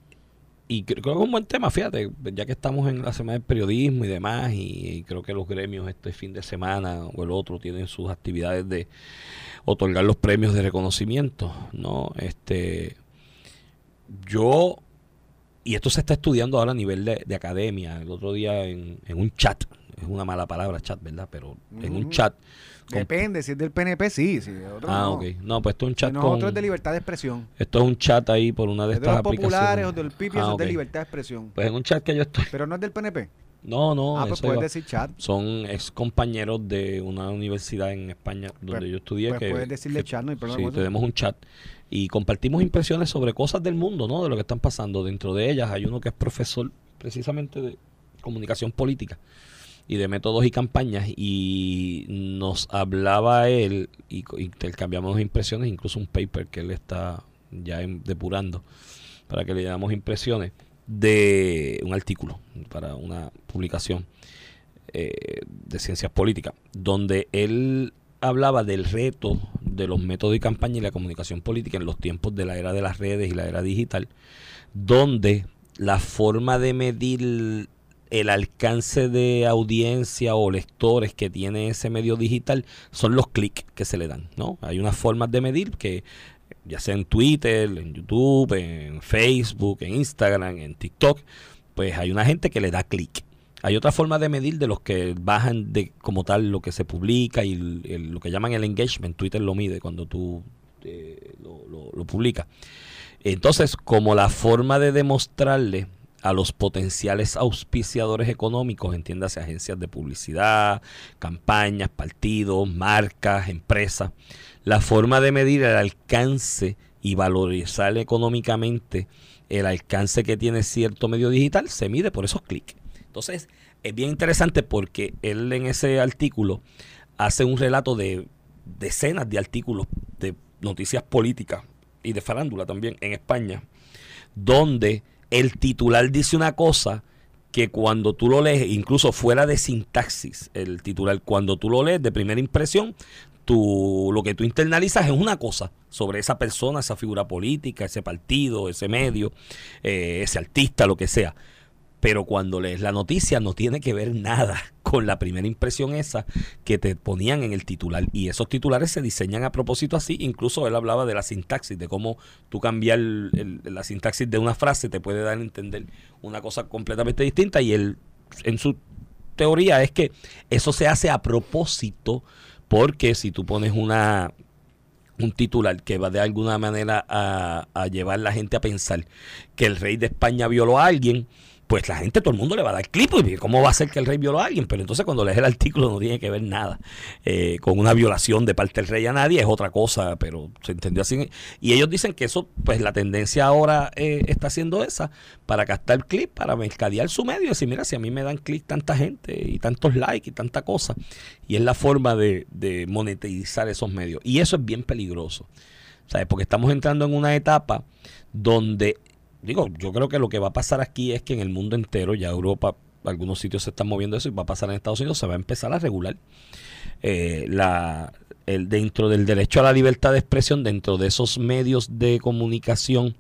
y creo que es un buen tema, fíjate, ya que estamos en la semana del periodismo y demás, y, y creo que los gremios este fin de semana o el otro tienen sus actividades de otorgar los premios de reconocimiento, ¿no? Este, yo, y esto se está estudiando ahora a nivel de, de academia, el otro día en, en un chat, es una mala palabra chat, ¿verdad? Pero en un chat. Depende, si es del PNP, sí. Si de otro, ah, no. ok. No, pues esto es un Si chat no, con... otro es de libertad de expresión. Esto es un chat ahí por una de Es de estas los populares aplicaciones. o del PIB, Ah, eso es de libertad de expresión. Pues en un chat que yo estoy. Pero no es del PNP. No, no, ah, pues puedes iba- decir chat. son ex compañeros de una universidad en España donde Pues- yo estudié. pues que, puedes decirle que- chat, no hay problema Sí, tenemos un chat y compartimos impresiones sobre cosas del mundo, ¿no? De lo que están pasando. Dentro de ellas hay uno que es profesor precisamente de comunicación política y de métodos y campañas y nos hablaba él y intercambiamos impresiones, incluso un paper que él está ya depurando para que le damos impresiones de un artículo para una publicación eh, de ciencias políticas, donde él hablaba del reto de los métodos y campaña y la comunicación política en los tiempos de la era de las redes y la era digital, donde la forma de medir el alcance de audiencia o lectores que tiene ese medio digital son los clics que se le dan, ¿no? Hay unas formas de medir que ya sea en Twitter, en YouTube, en Facebook, en Instagram, en TikTok, pues hay una gente que le da clic. Hay otra forma de medir de los que bajan de como tal lo que se publica y lo que llaman el engagement. Twitter lo mide cuando tú eh, lo, lo- lo publicas. Entonces, como la forma de demostrarle a los potenciales auspiciadores económicos, entiéndase agencias de publicidad, campañas, partidos, marcas, empresas, la forma de medir el alcance y valorizar económicamente el alcance que tiene cierto medio digital se mide por esos clics. Entonces, es bien interesante porque él en ese artículo hace un relato de decenas de artículos de noticias políticas y de farándula también en España, donde el titular dice una cosa que cuando tú lo lees, incluso fuera de sintaxis, el titular, cuando tú lo lees de primera impresión, tú, lo que tú internalizas es una cosa sobre esa persona, esa figura política, ese partido, ese medio, eh, ese artista, lo que sea. Pero cuando lees la noticia no tiene que ver nada con la primera impresión esa que te ponían en el titular. Y esos titulares se diseñan a propósito así. Incluso él hablaba de la sintaxis, de cómo tú cambiar el- la sintaxis de una frase te puede dar a entender una cosa completamente distinta. Y él, en su teoría, es que eso se hace a propósito porque si tú pones una un titular que va de alguna manera a, a llevar la gente a pensar que el rey de España violó a alguien, pues la gente, todo el mundo le va a dar clip. ¿Cómo va a ser que el rey violó a alguien? Pero entonces cuando lees el artículo no tiene que ver nada eh, con una violación de parte del rey a nadie, es otra cosa, pero se entendió así. Y ellos dicen que eso, pues la tendencia ahora eh, está siendo esa, para captar clip, para mercadear su medio y decir, mira, si a mí me dan clic tanta gente y tantos likes y tanta cosa. Y es la forma de, de monetizar esos medios. Y eso es bien peligroso. ¿Sabes? Porque estamos entrando en una etapa donde, digo, yo creo que lo que va a pasar aquí es que en el mundo entero, ya Europa, algunos sitios se están moviendo eso y va a pasar en Estados Unidos, se va a empezar a regular eh, la, el, dentro del derecho a la libertad de expresión, dentro de esos medios de comunicación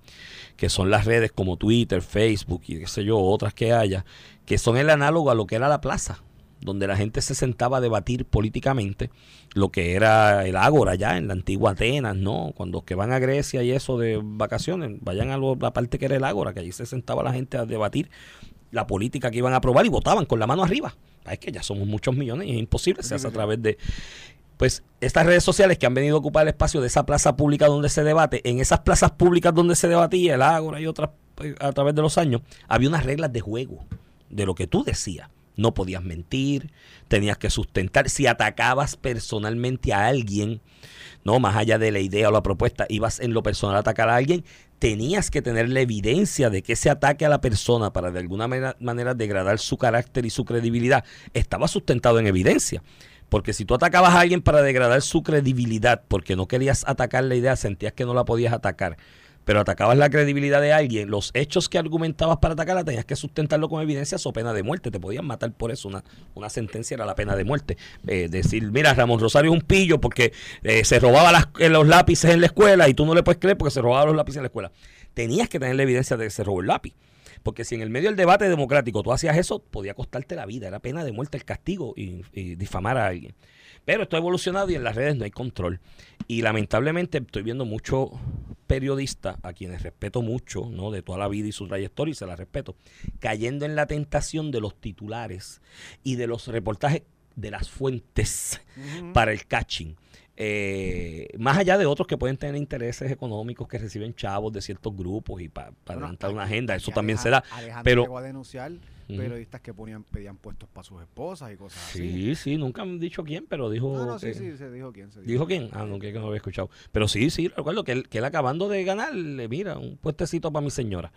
que son las redes como Twitter, Facebook y qué sé yo, otras que haya, que son el análogo a lo que era la plaza, donde la gente se sentaba a debatir políticamente lo que era el ágora ya en la antigua Atenas, ¿no? Cuando que van a Grecia y eso de vacaciones, vayan a lo- la parte que era el ágora, que allí se sentaba la gente a debatir la política que iban a aprobar y votaban con la mano arriba. Es que ya somos muchos millones y es imposible, se hace a través de... Pues estas redes sociales que han venido a ocupar el espacio de esa plaza pública donde se debate, en esas plazas públicas donde se debatía, el Ágora y otras eh, a través de los años, había unas reglas de juego de lo que tú decías. No podías mentir, tenías que sustentar. Si atacabas personalmente a alguien, no más allá de la idea o la propuesta, ibas en lo personal a atacar a alguien, tenías que tener la evidencia de que ese ataque a la persona para de alguna manera, manera degradar su carácter y su credibilidad estaba sustentado en evidencia. Porque si tú atacabas a alguien para degradar su credibilidad, porque no querías atacar la idea, sentías que no la podías atacar, pero atacabas la credibilidad de alguien, los hechos que argumentabas para atacarla tenías que sustentarlo con evidencia o pena de muerte. Te podían matar por eso. Una, una sentencia era la pena de muerte. Eh, decir, mira, Ramón Rosario es un pillo porque eh, se robaba eh, los lápices en la escuela y tú no le puedes creer porque se robaba los lápices en la escuela. Tenías que tener la evidencia de que se robó el lápiz. Porque si en el medio del debate democrático tú hacías eso, podía costarte la vida. Era pena de muerte el castigo y difamar a alguien. Pero esto ha evolucionado y en las redes no hay control. Y lamentablemente estoy viendo muchos periodistas, a quienes respeto mucho, ¿no? De toda la vida y su trayectoria, y se la respeto, cayendo en la tentación de los titulares y de los reportajes de las fuentes para el catching. Eh, más allá de otros que pueden tener intereses económicos que reciben chavos de ciertos grupos y pa- para Bueno, adelantar una agenda, eso también se da. Alejandro pero- llegó a denunciar periodistas que ponían, pedían puestos para sus esposas y cosas así. Sí, sí, nunca han dicho quién, pero dijo. No, no, sí, sí, se dijo quién. Se dijo. ¿Dijo quién? Ah, no, que no había escuchado. Pero sí, sí, recuerdo que él, que él acabando de ganar, le mira, un puestecito para mi señora.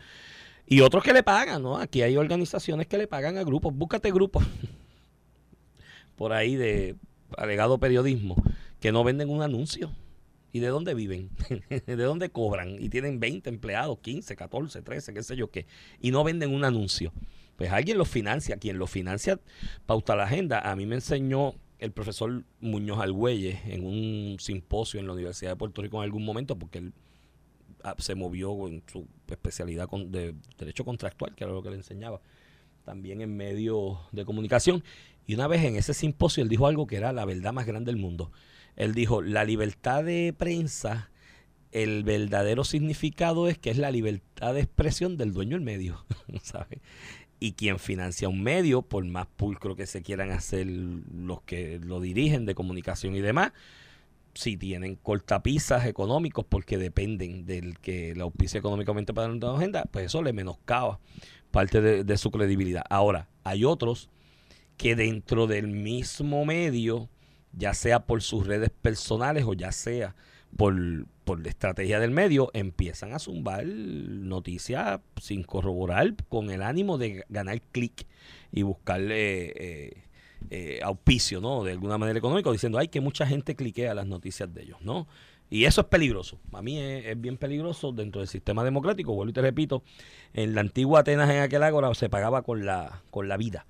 Y otros que le pagan, ¿no? Aquí hay organizaciones que le pagan a grupos. Búscate grupos por ahí de alegado periodismo que no venden un anuncio. ¿Y de dónde viven? ¿De dónde cobran? Y tienen 20 empleados, 15, 14, 13, qué sé yo qué. Y no venden un anuncio. Pues alguien los financia. Quien los financia pauta la agenda. A mí me enseñó el profesor Muñoz Argüelles en un simposio en la Universidad de Puerto Rico en algún momento, porque él ah, se movió en su especialidad con- de derecho contractual, que era lo que le enseñaba, también en medios de comunicación. Y una vez en ese simposio él dijo algo que era la verdad más grande del mundo. Él dijo, la libertad de prensa, el verdadero significado es que es la libertad de expresión del dueño del medio, ¿sabes? Y quien financia un medio, por más pulcro que se quieran hacer los que lo dirigen de comunicación y demás, si tienen cortapisas económicos porque dependen del que la auspicia económicamente para la agenda, pues eso le menoscaba parte de, de su credibilidad. Ahora, hay otros que dentro del mismo medio, ya sea por sus redes personales o ya sea por, por la estrategia del medio, empiezan a zumbar noticias sin corroborar con el ánimo de ganar clic y buscarle eh, eh, auspicio, ¿no? De alguna manera económico, diciendo, ay, que mucha gente cliquea las noticias de ellos, ¿no? Y eso es peligroso. A mí es, es bien peligroso dentro del sistema democrático. Vuelvo y te repito, en la antigua Atenas, en aquel ágora, se pagaba con la, con la vida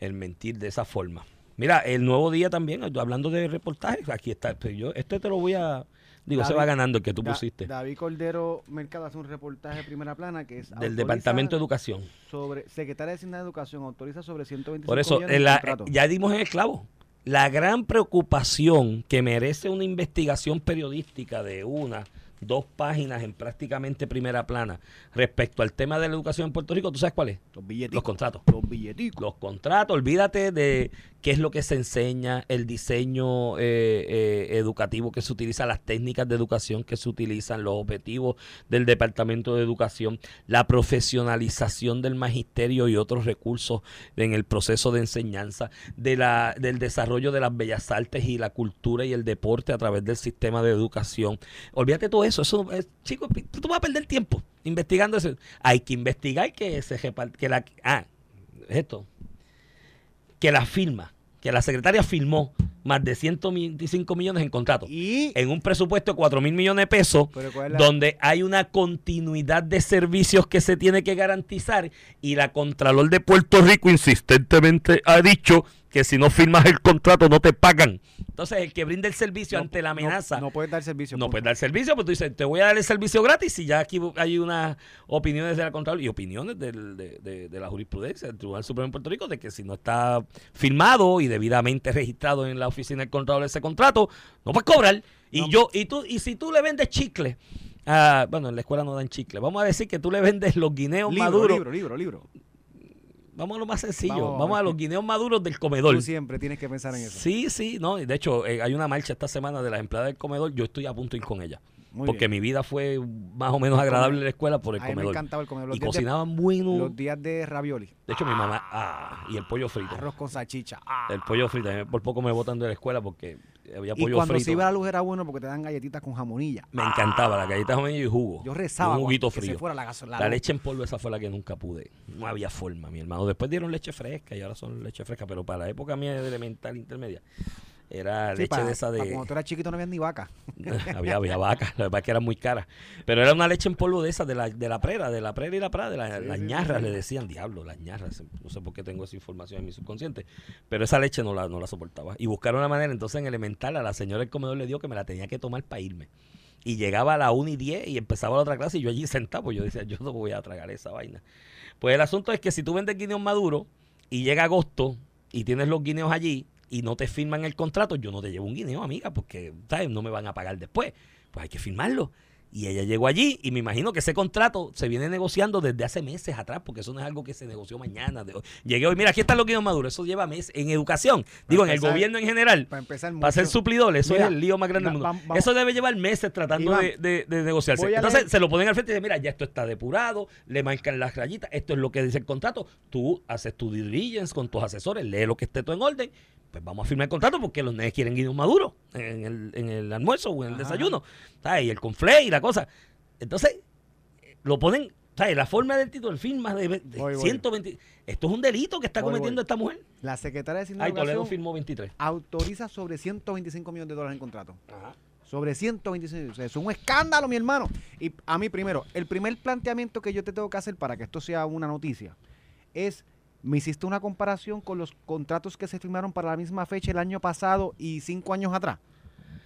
el mentir de esa forma. Mira, el nuevo día también, hablando de reportajes, aquí está. Yo, este te lo voy a. Digo, se va ganando el que tú Da- pusiste. David Cordero Mercado hace un reportaje de primera plana que es del Departamento de Educación. sobre Secretaria de de Educación autoriza sobre 125 Por eso, millones en de la- contrato. ya dimos en el clavo. La gran preocupación que merece una investigación periodística de una, dos páginas en prácticamente primera plana respecto al tema de la educación en Puerto Rico, ¿tú sabes cuál es? los billeticos. Los contratos. Los billeticos. Los contratos, olvídate de qué es lo que se enseña, el diseño eh, eh, educativo que se utiliza, las técnicas de educación que se utilizan, los objetivos del Departamento de Educación, la profesionalización del magisterio y otros recursos en el proceso de enseñanza, de la, del desarrollo de las bellas artes y la cultura y el deporte a través del sistema de educación. Olvídate todo eso, eso es, chicos, tú vas a perder tiempo investigando eso. Hay que investigar que se que la ah, esto que la firma, que la secretaria firmó más de 125 millones en contratos. Y En un presupuesto de 4 mil millones de pesos, Pero ¿cuál es la- donde hay una continuidad de servicios que se tiene que garantizar, y la Contralor de Puerto Rico insistentemente ha dicho que si no firmas el contrato no te pagan. Entonces, el que brinda el servicio no- ante la no- amenaza No, puedes dar servicio. no punto. puedes dar servicio, pues tú dices, te voy a dar el servicio gratis y ya aquí hay unas opiniones de la Contralor y opiniones del- de, de- de la jurisprudencia del Tribunal Supremo de Puerto Rico de que si no está firmado y debidamente registrado en la oficina del Contralor ese contrato, no puedes cobrar. Y No. yo, y tú, y si tú le vendes chicle, ah, bueno, en la escuela no dan chicle, vamos a decir que tú le vendes los guineos Libro, maduros, libro, libro, libro. vamos a lo más sencillo, Vamos, vamos, a los guineos maduros del comedor. Tú siempre tienes que pensar en eso. Sí, sí, no, y de hecho eh, hay una marcha esta semana de las empleadas del comedor, yo estoy a punto de ir con ella. Muy porque bien. mi vida fue más o menos agradable en la escuela por el A mí me comedor. encantaba el comedor. Los, Y días de, cocinaban bueno. los días de ravioli. De hecho, mi mamá. Ah, y el pollo frito. Arroz con salchicha. Ah. El pollo frito. Por poco me botan de la escuela porque había Y pollo cuando frito. se iba a la luz era bueno porque te dan galletitas con jamonilla. Me encantaba la galleta de y jugo. Yo Y rezaba Un juguito que se frío. fuera la gasolina. La leche en polvo, esa fue la que nunca pude. No había forma, mi hermano. Después dieron leche fresca y ahora son leche fresca, pero para la época mía de elemental intermedia era Sí, leche para- de esa de. cuando tú eras chiquito no había ni vaca. había, había vacas, la verdad es que era muy cara. Pero era una leche en polvo de esa, de la, de la prera, de la prera y la prada, de la- Sí, las sí, ñarras, sí. le decían, diablo, las ñarras. No sé por qué tengo esa información en mi subconsciente. Pero esa leche no la, no la soportaba. Y buscaron una manera, entonces en elemental, a la señora del comedor le dio que me la tenía que tomar para irme. Y llegaba a la 1 y 10 y empezaba la otra clase y yo allí sentado, pues yo decía, yo no voy a tragar esa vaina. Pues el asunto es que si tú vendes guineos maduros y llega agosto y tienes los guineos allí y no te firman el contrato, yo no te llevo un guineo, amiga, porque ¿sabes? no me van a pagar después. Pues hay que firmarlo. Y ella llegó allí y me imagino que ese contrato se viene negociando desde hace meses atrás, porque eso no es algo que se negoció mañana. De- Llegué hoy, mira, aquí está lo que Maduro, eso lleva meses en educación, digo, en el gobierno en general. Para empezar, Para ser mucho- suplidor, eso Mira, es el lío más grande del mundo. eso debe llevar meses tratando de, de- de negociarse. Entonces leer- se lo ponen al frente y dicen, mira, ya esto está depurado, le marcan las rayitas, esto es lo que dice el contrato, tú haces tu diligence con tus asesores, lee lo que esté todo en orden, pues vamos a firmar el contrato porque los nenes quieren guineos maduros en el, en el almuerzo o en el Ajá. desayuno, ¿sabes? Y el conflé y la cosa. Entonces, lo ponen, ¿sabes? La forma del título, el firma de, de Voy, voy. 120. Esto es un delito que está Voy, cometiendo esta mujer. La secretaria de Hacienda Ay, Toledo firmó 23. autoriza sobre 125 millones de dólares en contrato. Sobre 125. O sea, es un escándalo, mi hermano. Y a mí primero, el primer planteamiento que yo te tengo que hacer para que esto sea una noticia es, me hiciste una comparación con los contratos que se firmaron para la misma fecha el año pasado y cinco años atrás.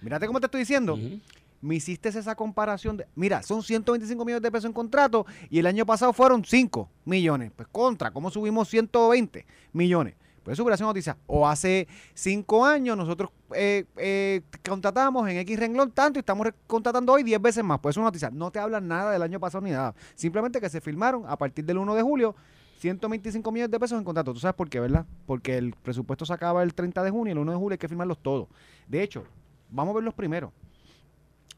Mírate cómo te estoy diciendo. Me hiciste esa comparación. De, mira, son 125 millones de pesos en contrato y el año pasado fueron 5 millones. Pues contra, ¿cómo subimos 120 millones? Pues eso hubiera sido noticia. O hace 5 años nosotros eh, eh, contratamos en X renglón tanto y estamos contratando hoy 10 veces más. Pues eso es una noticia. No te hablan nada del año pasado ni nada. Simplemente que se firmaron a partir del 1 de julio 125 millones de pesos en contrato. ¿Tú sabes por qué, verdad? Porque el presupuesto se acaba el 30 de junio y el 1 de julio hay que firmarlos todos. De hecho, vamos a ver los primeros.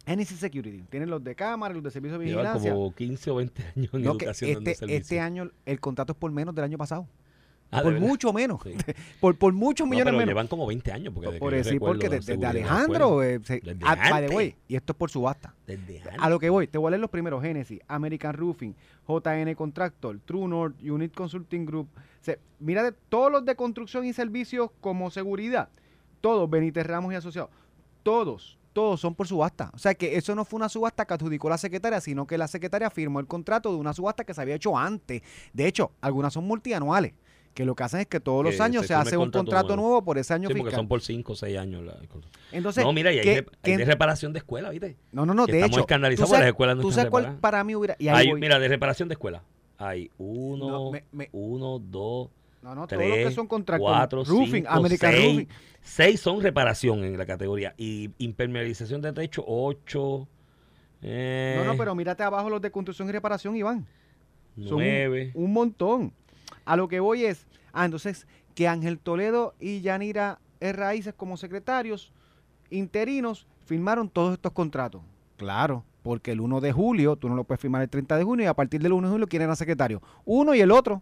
NC Security. Tienen los de cámara, los de servicio de vigilancia. como 15 o 20 años en No, educación dando este, este año el contrato es por menos del año pasado. Ah, ¿de por mucho menos. Sí. por, por muchos No, millones pero menos. llevan como 20 años. Porque desde por decir, recuerdo porque la desde seguridad de la Alejandro, eh, se- Desde way, y esto es por subasta. Desde. A lo que voy, te voy a leer los primeros: Genesis, American Roofing, JN Contractor, True North, Unit Consulting Group. Mira de todos los de construcción y servicios como seguridad, todos, Benítez Ramos y Asociados, todos, todos son por subasta. O sea que eso no fue una subasta que adjudicó la secretaria, sino que la secretaria firmó el contrato de una subasta que se había hecho antes. De hecho, algunas son multianuales, que lo que hacen es que todos los Que años se hace un contrato nuevo. nuevo. por ese año Sí, porque fiscal. son por 5 o 6 años. La, Entonces, no, mira, y hay, ¿qué- rep- hay qué- de reparación de escuela, ¿viste? no, no, no, que de estamos hecho, escandalizados ¿tú porque las escuelas no ¿tú sabes cuál para mí hubiera? Y ahí Hay, voy. mira, de reparación de escuela. Hay uno, No, me- me- uno, dos, No, no, todos los tres, que son contratos. cuatro, roofing, cinco, American seis. Roofing. Seis son reparación en la categoría. Y impermeabilización de techo, ocho. Eh, No, no, pero mírate abajo los de construcción y reparación, Iván. Son un- nueve. Un, montón. A lo que voy es, ah, entonces, que Ángel Toledo y Yanira R. Raíces como secretarios interinos firmaron todos estos contratos. Claro, porque el 1 de julio, tú no lo puedes firmar el 30 de junio y a partir del 1 de julio, ¿quién era secretario? Uno y el otro.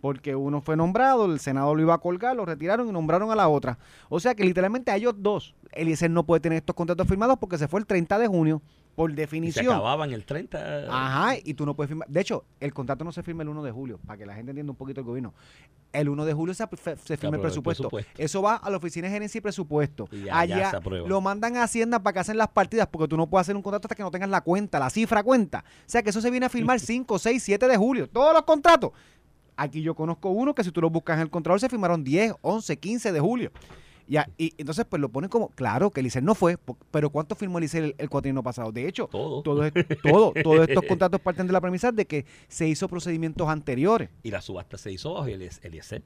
Porque uno fue nombrado, el Senado lo iba a colgar, lo retiraron y nombraron a la otra. O sea que literalmente a ellos dos, Eliezer no puede tener estos contratos firmados porque se fue el 30 de junio, por Y se definición. acababan el 30. Ajá, y tú no puedes firmar. De hecho, el contrato no se firma el 1 de julio, para que la gente entienda un poquito el gobierno. El 1 de julio se, firma el presupuesto. Eso va a la oficina de gerencia y presupuesto. Y allá lo mandan a Hacienda para que hacen las partidas, porque tú no puedes hacer un contrato hasta que no tengas la cuenta, la cifra cuenta. O sea que eso se viene a firmar 5, 6, 7 de julio. Todos los contratos. Aquí yo conozco uno que si tú lo buscas en el contrato se firmaron 10, 11, 15 de julio. Ya, y entonces pues lo ponen como, claro que Elisel no fue, pero ¿cuánto firmó Elisel el, el cuatrienio pasado? De hecho, Todo. todo, todo, todos estos contratos parten de la premisa de que se hizo procedimientos anteriores. Y la subasta se hizo bajo Elies- Eliezer.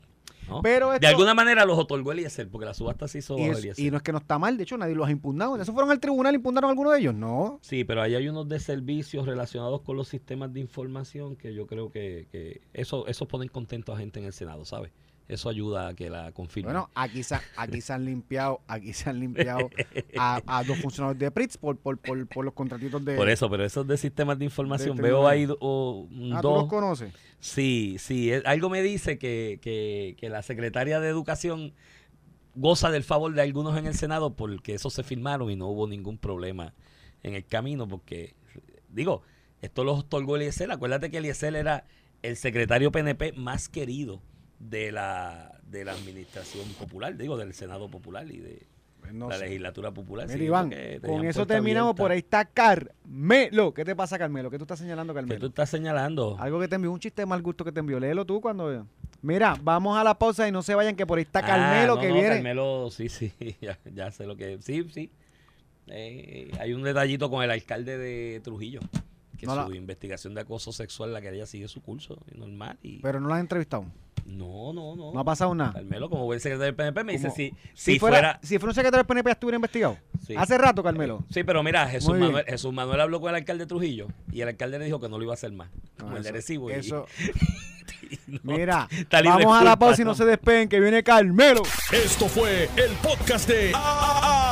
¿no? Pero de alguna manera los otorgó Eliezer, porque la subasta se hizo Y, bajo es- Eliezer. y no es que no está mal, de hecho nadie los ha impugnado. ¿Eso fueron al tribunal, impugnaron alguno de ellos? No. Sí, pero ahí hay unos de servicios relacionados con los sistemas de información que yo creo que, que eso, eso ponen contento a gente en el Senado, ¿sabes? Eso ayuda a que la confirmen. Bueno, aquí se, aquí se han limpiado, aquí se han limpiado a, a dos funcionarios de PRITS por, por, por, por los contratitos de... Por eso, pero esos de sistemas de información, de veo ahí do- o, mm, Ah, ¿tú los dos. conoces? Sí, sí, es- algo me dice que, que, que la secretaria de Educación goza del favor de algunos en el Senado porque esos se firmaron y no hubo ningún problema en el camino, porque, digo, esto lo otorgó Eliezer. Acuérdate que Eliezer era el secretario PNP más querido de la, de la administración popular, digo, del Senado Popular y de Pues no la sé. legislatura popular. Mira, Sí, Iván, con eso terminamos. abierta. Por ahí está Carmelo. ¿Qué te pasa, Carmelo? ¿Qué tú estás señalando, ¿Qué Carmelo? tú estás señalando? Algo que te envió, un chiste de mal gusto que te envió. Léelo tú cuando... Mira, vamos a la pausa y no se vayan que por ahí está Ah, Carmelo no, que no, viene. Carmelo, sí, sí, ya, ya sé lo que. Sí, sí. Eh, hay un detallito con el alcalde de Trujillo, que No su la- investigación de acoso sexual la quería sigue su curso, normal. Y Pero no lo has entrevistado. No, no, no. No ha pasado nada. Carmelo, como buen secretario del PNP, me dice Como- si, Si, si fuera, fuera... si fuera un secretario del PNP, ya estuviera investigado. Sí. Hace rato, Carmelo. Sí, pero mira, Jesús. Manuel, Jesús Manuel habló con el alcalde de Trujillo y el alcalde le dijo que no lo iba a hacer más. Como No, el de eso- y- eso- y no, Mira, vamos a la pausa y no se despeguen, que viene Carmelo. Esto fue el podcast de